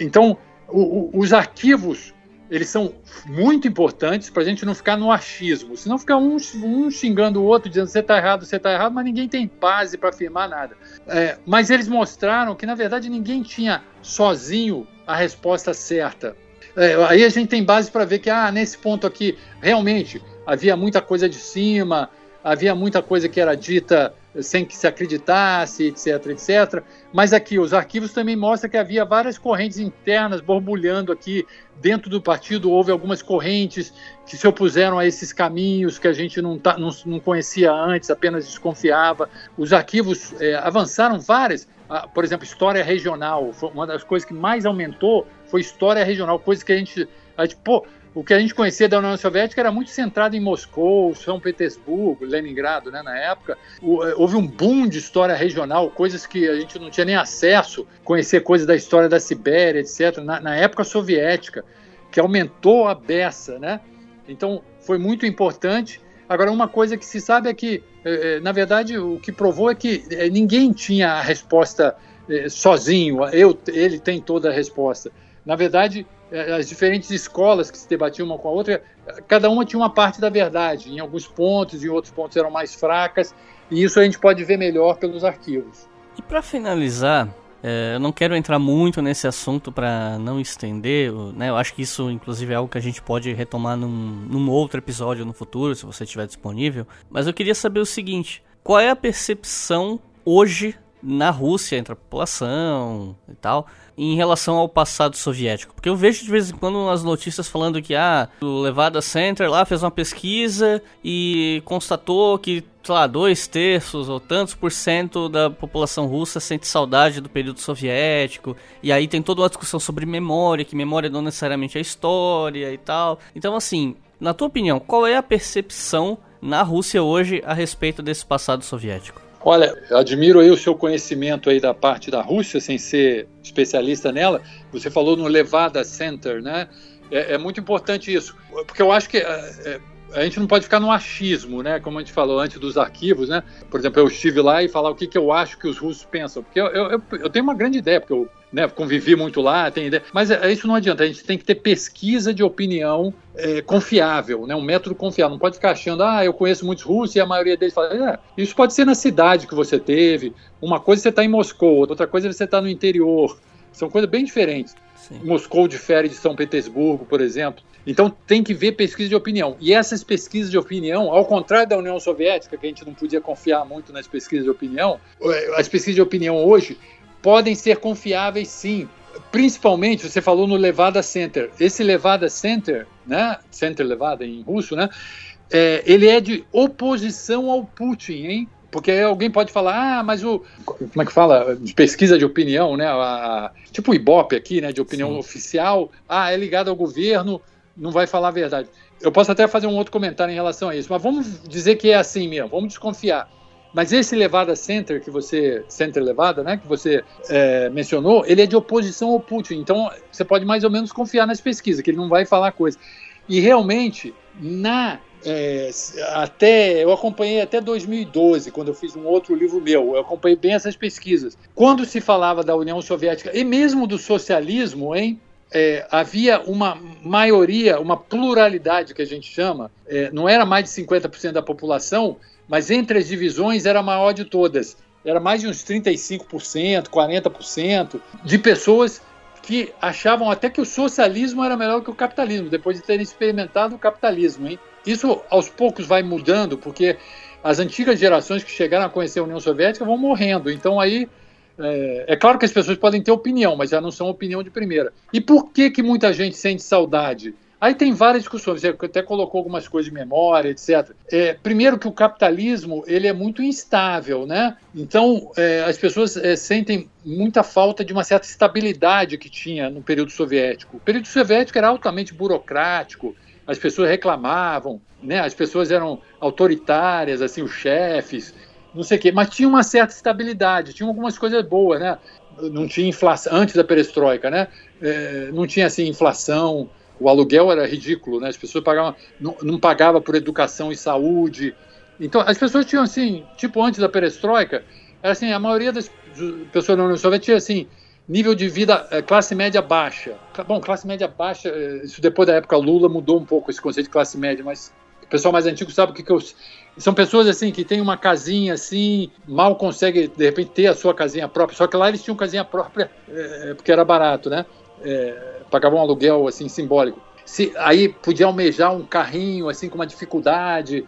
Então, o, o, os arquivos, eles são muito importantes para a gente não ficar no achismo, senão fica um, um xingando o outro, dizendo você está errado, você está errado, mas ninguém tem base para afirmar nada. É, mas eles mostraram que, na verdade, ninguém tinha sozinho a resposta certa é, aí a gente tem base para ver que, ah, nesse ponto aqui, realmente havia muita coisa de cima, havia muita coisa que era dita sem que se acreditasse, etc, etc. Mas aqui, os arquivos também mostram que havia várias correntes internas borbulhando aqui dentro do partido. Houve algumas correntes que se opuseram a esses caminhos que a gente não, tá, não, não conhecia antes, apenas desconfiava. Os arquivos é, avançaram várias, ah, por exemplo, história regional. Foi uma das coisas que mais aumentou foi história regional, coisa que a gente, a gente pô, o que a gente conhecia da União Soviética era muito centrado em Moscou, São Petersburgo, Leningrado, né, na época. Eh, houve um boom de história regional, coisas que a gente não tinha nem acesso, conhecer coisas da história da Sibéria, etc., na, na época soviética, que aumentou a beça, né? Então, foi muito importante. Agora, uma coisa que se sabe é que, eh, eh, na verdade, o que provou é que ninguém tinha a resposta sozinho, eu, ele tem toda a resposta na verdade, é, as diferentes escolas que se debatiam uma com a outra, cada uma tinha uma parte da verdade, em alguns pontos, em outros pontos eram mais fracas, e isso a gente pode ver melhor pelos arquivos. E para finalizar, é, eu não quero entrar muito nesse assunto para não estender, né? Eu acho que isso, inclusive, é algo que a gente pode retomar num, num outro episódio no futuro, se você estiver disponível. Mas eu queria saber o seguinte: qual é a percepção hoje na Rússia entre a população e tal, em relação ao passado soviético. Porque eu vejo de vez em quando as notícias falando que ah, o Levada Center lá fez uma pesquisa e constatou que, sei lá, dois terços ou tantos por cento da população russa sente saudade do período soviético. E aí tem toda uma discussão sobre memória, que memória não necessariamente é história e tal. Então, assim, na tua opinião, qual é a percepção na Rússia hoje a respeito desse passado soviético? Olha, admiro aí o seu conhecimento aí da parte da Rússia, sem ser especialista nela. Você falou no Levada Center, né? É, é muito importante isso, porque eu acho que é, é a gente não pode ficar no achismo, né? Como a gente falou antes dos arquivos, né? Por exemplo, eu estive lá e falar o que, que eu acho que os russos pensam, porque eu, eu, eu tenho uma grande ideia, porque eu né, convivi muito lá, tenho ideia, mas é, isso não adianta. A gente tem que ter pesquisa de opinião é, confiável, né? Um método confiável. Não pode ficar achando, ah, eu conheço muitos russos e a maioria deles fala, é, isso pode ser na cidade que você teve. Uma coisa você está em Moscou, outra coisa você está no interior. São coisas bem diferentes. Sim. Moscou difere de São Petersburgo, por exemplo. Então tem que ver pesquisa de opinião. E essas pesquisas de opinião, ao contrário da União Soviética, que a gente não podia confiar muito nas pesquisas de opinião, eh, as pesquisas de opinião hoje podem ser confiáveis sim. Principalmente, você falou no Levada Center. Esse Levada Center, né? Center Levada em russo, né? É, ele é de oposição ao Putin, hein? Porque alguém pode falar, ah, mas o. Como é que fala? Pesquisa de opinião, né? A, tipo o Ibope aqui, né? De opinião Sim. oficial. Ah, é ligado ao governo, não vai falar a verdade. Eu posso até fazer um outro comentário em relação a isso, mas vamos dizer que é assim mesmo, vamos desconfiar. Mas esse Levada Center que você, Center Levada, né, que você é, mencionou, ele é de oposição ao Putin. Então você pode mais ou menos confiar nas pesquisas, que ele não vai falar coisa. E realmente, na é, até eu acompanhei até 2012, quando eu fiz um outro livro meu. Eu acompanhei bem essas pesquisas. Quando se falava da União Soviética e mesmo do socialismo, hein? É, havia uma maioria, uma pluralidade que a gente chama, é, não era mais de 50% da população, mas entre as divisões era a maior de todas. Era mais de uns 35%, 40% de pessoas que achavam até que o socialismo era melhor que o capitalismo, depois de terem experimentado o capitalismo. Hein? Isso aos poucos vai mudando, porque as antigas gerações que chegaram a conhecer a União Soviética vão morrendo. Então aí é, é, claro que as pessoas podem ter opinião, mas já não são opinião de primeira. E por que que muita gente sente saudade? Aí tem várias discussões, você até colocou algumas coisas de memória, etc. É, primeiro que o capitalismo ele é muito instável, né? Então é, as pessoas é, sentem muita falta de uma certa estabilidade que tinha no período soviético. O período soviético era altamente burocrático, as pessoas reclamavam, né? As pessoas eram autoritárias, assim, os chefes, não sei o quê, mas tinha uma certa estabilidade, tinha algumas coisas boas, né? Não tinha inflação antes da perestroika, né? É, não tinha assim inflação o aluguel era ridículo, né? As pessoas pagavam, não, não pagava por educação e saúde. Então, as pessoas tinham assim, tipo antes da perestroika, era assim, a maioria das pessoas na União Soviética tinha assim, nível de vida, é, classe média baixa. Bom, classe média baixa, é, isso depois da época Lula mudou um pouco esse conceito de classe média, mas o pessoal mais antigo sabe o que, que eu. São pessoas assim que têm uma casinha assim, mal conseguem de repente ter a sua casinha própria. Só que lá eles tinham casinha própria é, porque era barato, né? É, pagava um aluguel assim simbólico. Se, aí podia almejar um carrinho assim com uma dificuldade,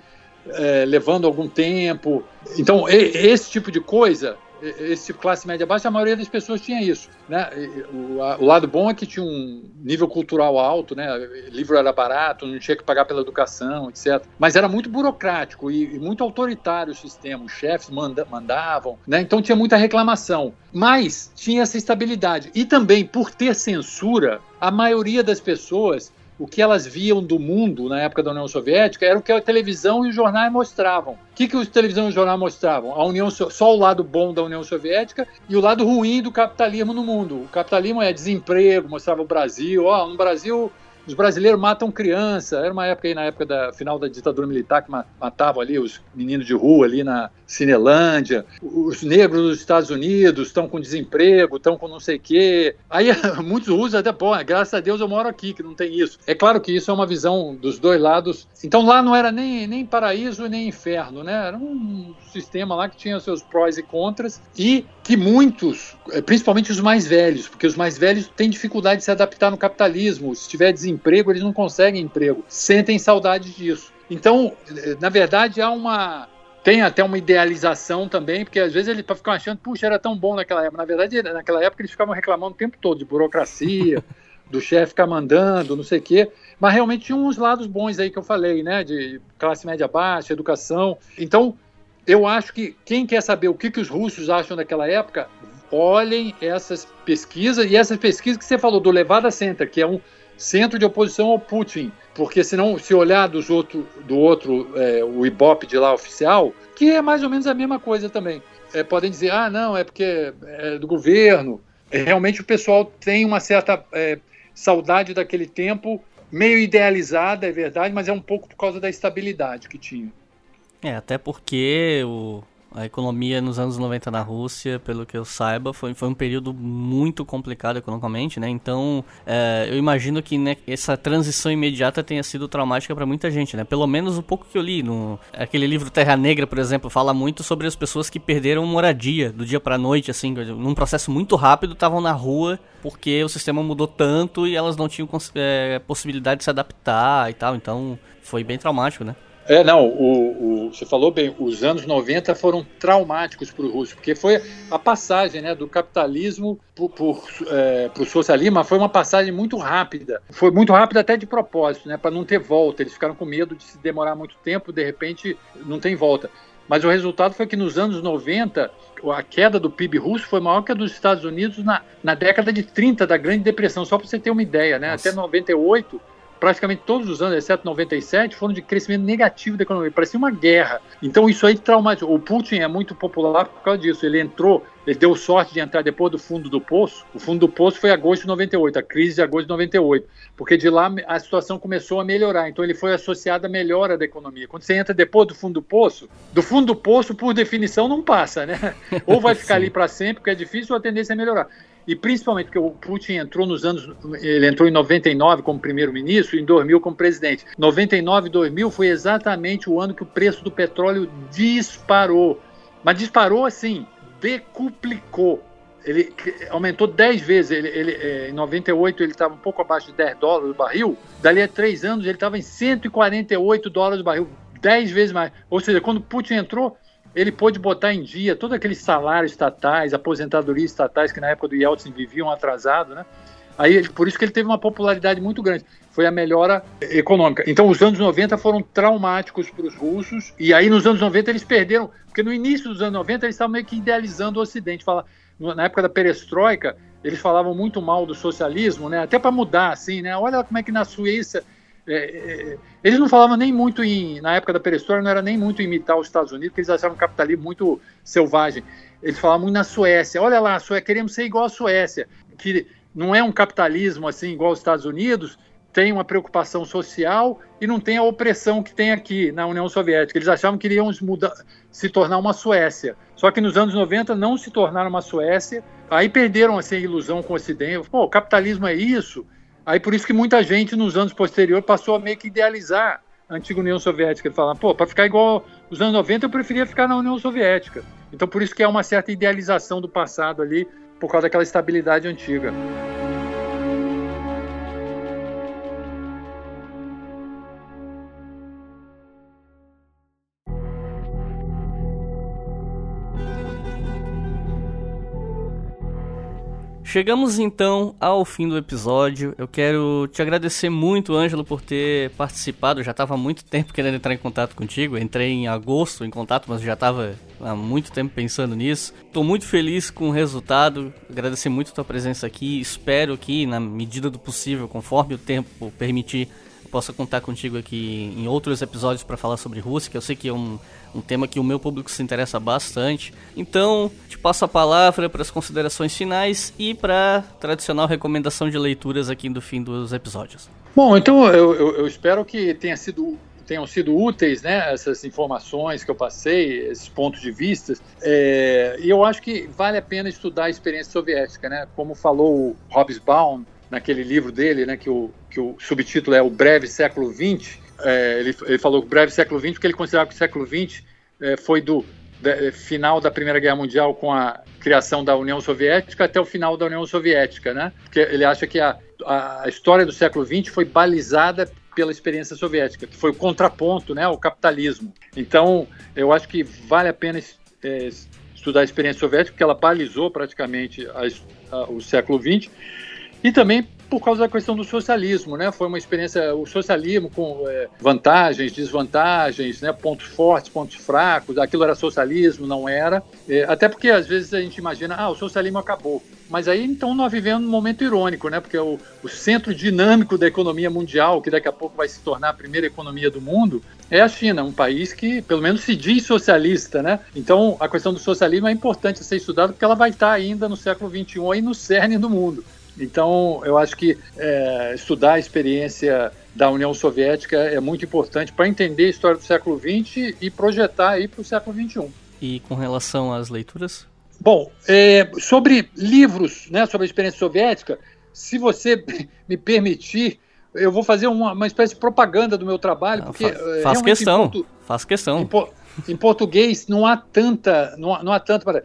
é, levando algum tempo. Então, e, esse tipo de coisa esse classe média baixa, a maioria das pessoas tinha isso. Né? O, a, o, lado bom é que tinha um nível cultural alto, né? livro era barato, não tinha que pagar pela educação, etc. Mas era muito burocrático e, e muito autoritário o sistema, os chefes manda, mandavam, né? então tinha muita reclamação. Mas tinha essa estabilidade. E também, por ter censura, a maioria das pessoas o que elas viam do mundo na época da União Soviética era o que a televisão e os jornais mostravam. O que, que a televisão e os jornais mostravam? A União só o lado bom da União Soviética e o lado ruim do capitalismo no mundo. O capitalismo é desemprego, mostrava o Brasil. Ó, no Brasil os brasileiros matam criança. Era uma época aí, na época da final da ditadura militar, que matavam ali os meninos de rua ali na Cinelândia. Os negros dos Estados Unidos estão com desemprego, estão com não sei o quê. Aí muitos usam até, pô, graças a Deus eu moro aqui, que não tem isso. É claro que isso é uma visão dos dois lados. Então lá não era nem, nem paraíso nem inferno, né? Era um sistema lá que tinha seus prós e contras e que muitos, eh, principalmente os mais velhos, porque os mais velhos têm dificuldade de se adaptar no capitalismo. Se tiver desemprego, eles não conseguem emprego. Sentem saudade disso. Então, eh, na verdade, há uma tem até uma idealização também, porque às vezes ele ficar achando, puxa, era tão bom naquela época. Na verdade, naquela época eles ficavam reclamando o tempo todo de burocracia, do chefe ficar mandando, não sei o quê. Mas realmente tinha uns lados bons aí que eu falei, né? De classe média baixa, educação. Então, eu acho que quem quer saber o que, que os russos acham daquela época, olhem essas pesquisas, e essas pesquisas que você falou do Levada Center, que é um centro de oposição ao Putin, porque senão, se olhar dos outro, do outro, é, o Ibope de lá oficial, que é mais ou menos a mesma coisa também, é, podem dizer, ah, não, é porque é do governo. É, realmente o pessoal tem uma certa é, saudade daquele tempo, meio idealizada, é verdade, mas é um pouco por causa da estabilidade que tinha. É, até porque o, a economia nos anos 90 na Rússia, pelo que eu saiba, foi, foi um período muito complicado economicamente, né? Então, é, eu imagino que né, essa transição imediata tenha sido traumática para muita gente, né? Pelo menos o pouco que eu li. No, aquele livro Terra Negra, por exemplo, fala muito sobre as pessoas que perderam moradia do dia para noite, assim, num processo muito rápido, estavam na rua porque o sistema mudou tanto e elas não tinham é, possibilidade de se adaptar e tal. Então, foi bem traumático, né? É, não, o, o, você falou bem, os anos 90 foram traumáticos para o russo, porque foi a passagem né, do capitalismo para o socialismo, mas foi uma passagem muito rápida. Foi muito rápida até de propósito, né, para não ter volta. Eles ficaram com medo de se demorar muito tempo, de repente não tem volta. Mas o resultado foi que nos anos 90, a queda do PIB russo foi maior que a dos Estados Unidos na, na década de 30 da Grande Depressão, só para você ter uma ideia, né? Até 98 praticamente todos os anos, exceto 97, foram de crescimento negativo da economia. Parecia uma guerra. Então isso aí traumatizou. O Putin é muito popular por causa disso. Ele entrou, ele deu sorte de entrar depois do fundo do poço. O fundo do poço foi agosto de 98, a crise de agosto de 98. Porque de lá a situação começou a melhorar. Então ele foi associado à melhora da economia. Quando você entra depois do fundo do poço, do fundo do poço, por definição, não passa, né? Ou vai ficar ali para sempre, porque é difícil, ou a tendência é melhorar e principalmente porque o Putin entrou nos anos, ele entrou em 99 como primeiro-ministro e em 2000 como presidente. 99 e 2000 foi exatamente o ano que o preço do petróleo disparou, mas disparou assim, decuplicou. Ele aumentou 10 vezes. Ele, ele, é, em 98 ele estava um pouco abaixo de 10 dólares o barril. Dali a três anos ele estava em 148 dólares o barril, 10 vezes mais. Ou seja, quando Putin entrou, ele pôde botar em dia todos aqueles salários estatais, aposentadorias estatais que na época do Yeltsin viviam atrasado, né? Aí, por isso que ele teve uma popularidade muito grande. Foi a melhora econômica. Então, os anos 90 foram traumáticos para os russos. E aí, nos anos 90, eles perderam. Porque no início dos anos 90, eles estavam meio que idealizando o Ocidente. Fala, na época da perestroika, eles falavam muito mal do socialismo, né? Até para mudar, assim, né? Olha como é que na Suíça é, é, eles não falavam nem muito em, na época da perestroika, não era nem muito imitar os Estados Unidos, porque eles achavam o capitalismo muito selvagem. Eles falavam muito na Suécia. Olha lá, Suécia, queremos ser igual à Suécia, que não é um capitalismo assim igual aos Estados Unidos, tem uma preocupação social e não tem a opressão que tem aqui na União Soviética. Eles achavam que iriam mudar, se tornar uma Suécia. Só que nos anos 90 não se tornaram uma Suécia. Aí perderam assim, a ilusão com o Ocidente. Pô, o capitalismo é isso. Aí por isso que muita gente nos anos posteriores passou a meio que idealizar a antiga União Soviética. Ele fala, pô, para ficar igual os anos 90 eu preferia ficar na União Soviética. Então por isso que é uma certa idealização do passado ali, por causa daquela estabilidade antiga. Chegamos então ao fim do episódio. Eu quero te agradecer muito, Ângelo, por ter participado. Eu já estava há muito tempo querendo entrar em contato contigo. entrei em agosto em contato, mas já estava há muito tempo pensando nisso. Estou muito feliz com o resultado. Agradecer muito a tua presença aqui. Espero que, na medida do possível, conforme o tempo permitir, eu possa contar contigo aqui em outros episódios para falar sobre Rússia, que eu sei que é um um tema que o meu público se interessa bastante. Então, te passo a palavra para as considerações finais e para a tradicional recomendação de leituras aqui do fim dos episódios. Bom, então eu, eu, eu espero que tenha sido tenham sido úteis, né, essas informações que eu passei, esses pontos de vista. É, e eu acho que vale a pena estudar a experiência soviética, né? Como falou o Hobsbawm naquele livro dele, né, que o, que o subtítulo é O Breve Século XX, é, ele, ele falou breve século XX, porque ele considerava que o século XX foi do de, final da Primeira Guerra Mundial com a criação da União Soviética até o final da União Soviética, né? Porque ele acha que a, a história do século XX foi balizada pela experiência soviética, que foi o contraponto, né, ao capitalismo. Então, eu acho que vale a pena é, estudar a experiência soviética, porque ela balizou praticamente a, a, o século XX, e também por causa da questão do socialismo, né? Foi uma experiência, o socialismo com é, vantagens, desvantagens, né? Pontos fortes, pontos fracos. Aquilo era socialismo, não era. É, até porque às vezes a gente imagina, ah, o socialismo acabou. Mas aí então nós vivemos um momento irônico, né? Porque o, o, centro dinâmico da economia mundial, que daqui a pouco vai se tornar a primeira economia do mundo, é a China, um país que pelo menos se diz socialista, né? Então a questão do socialismo é importante ser estudada porque ela vai estar ainda no século XXI aí no cerne do mundo. Então eu acho que é, estudar a experiência da União Soviética é muito importante para entender a história do século XX e projetar aí para o século XXI. E com relação às leituras? Bom, é, sobre livros, né, sobre a experiência soviética, se você me permitir, eu vou fazer uma, uma espécie de propaganda do meu trabalho, não, porque fa faz questão, portu... faz questão. Em, em, português não há tanta, não há, não há tanto para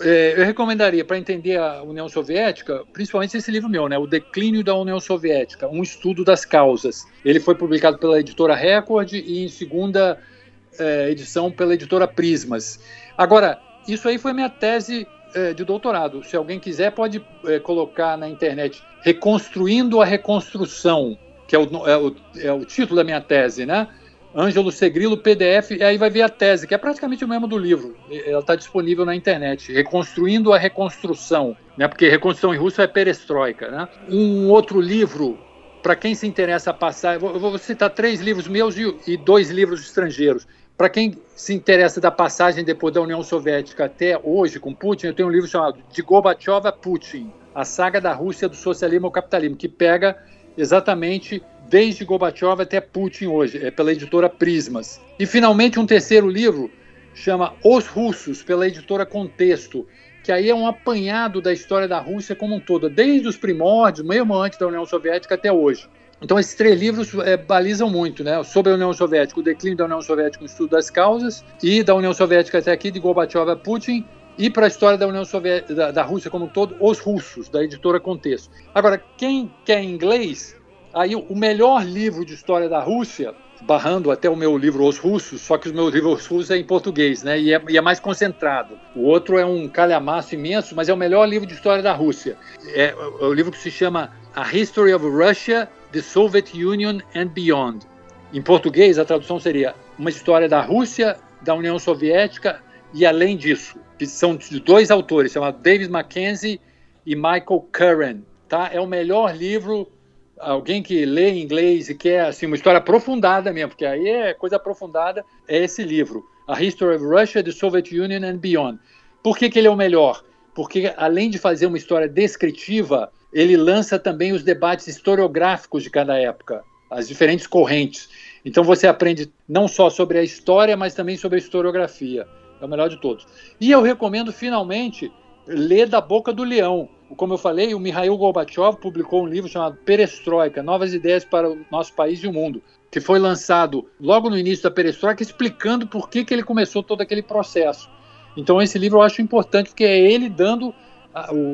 é, eu recomendaria para entender a União Soviética, principalmente esse livro meu, né, O Declínio da União Soviética, um estudo das causas. Ele foi publicado pela editora Record e em segunda é, edição pela editora Prismas. Agora, isso aí foi minha tese é, de doutorado. Se alguém quiser, pode é, colocar na internet Reconstruindo a Reconstrução, que é o, é o, é o título da minha tese, né? Ângelo Segrilo, PDF, e aí vai ver a tese, que é praticamente o mesmo do livro. Ela está disponível na internet. Reconstruindo a Reconstrução, né? porque reconstrução em russo é perestroika. Né? Um outro livro, para quem se interessa a passar, eu vou citar três livros meus e dois livros estrangeiros. Para quem se interessa da passagem depois da União Soviética até hoje com Putin, eu tenho um livro chamado De Gorbachev a Putin, a saga da Rússia do socialismo ao capitalismo, que pega exatamente desde Gorbachev até Putin hoje, é pela editora Prismas. E finalmente um terceiro livro chama Os Russos, pela editora Contexto, que aí é um apanhado da história da Rússia como um todo, desde os primórdios, mesmo antes da União Soviética até hoje. Então, esses três livros é, balizam muito, né? Sobre a União Soviética, o declínio da União Soviética, o estudo das causas, e da União Soviética até aqui, de Gorbachev a Putin, e para a história da União Soviética, da, da, Rússia como um todo, Os Russos, da editora Contexto. Agora, quem quer inglês, aí o melhor livro de história da Rússia, barrando até o meu livro Os Russos, só que os meus livros russos é em português, né? E é, e é, mais concentrado. O outro é um calhamaço imenso, mas é o melhor livro de história da Rússia. É, é o livro que se chama A History of Russia The Soviet Union and Beyond. Em português, a tradução seria uma história da Rússia, da União Soviética e além disso, que são de dois autores, chamados David Mackenzie e Michael Curran. Tá? É o melhor livro, alguém que lê inglês e quer assim, uma história aprofundada mesmo, porque aí é coisa aprofundada, é esse livro, A History of Russia, the Soviet Union and Beyond. Por que, que ele é o melhor? Porque além de fazer uma história descritiva, ele lança também os debates historiográficos de cada época, as diferentes correntes. Então você aprende não só sobre a história, mas também sobre a historiografia. É o melhor de todos. E eu recomendo, finalmente, ler Da Boca do Leão. Como eu falei, o Mikhail Gorbachev publicou um livro chamado Perestroika, Novas Ideias para o Nosso País e o Mundo, que foi lançado logo no início da Perestroika, explicando por que, que ele começou todo aquele processo. Então esse livro eu acho importante, porque é ele dando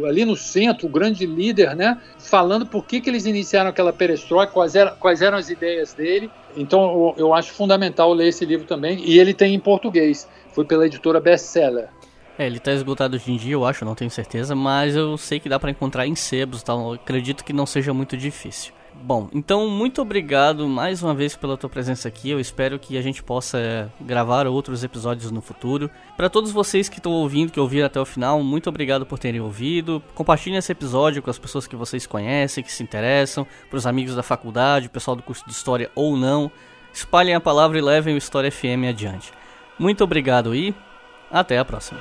ali no centro, o grande líder, né, falando por que, que eles iniciaram aquela perestroika, quais, eram, quais eram as ideias dele. Então eu, eu acho fundamental ler esse livro também, e ele tem em português, foi pela editora Bestseller. É, ele está esgotado hoje em dia, eu acho, não tenho certeza, mas eu sei que dá para encontrar em sebos, então acredito que não seja muito difícil. Bom, então muito obrigado mais uma vez pela tua presença aqui. Eu espero que a gente possa gravar outros episódios no futuro. Para todos vocês que estão ouvindo, que ouviram até o final, muito obrigado por terem ouvido. Compartilhem esse episódio com as pessoas que vocês conhecem, que se interessam, para os amigos da faculdade, pessoal do curso de história ou não. Espalhem a palavra e levem o História FM adiante. Muito obrigado e até a próxima.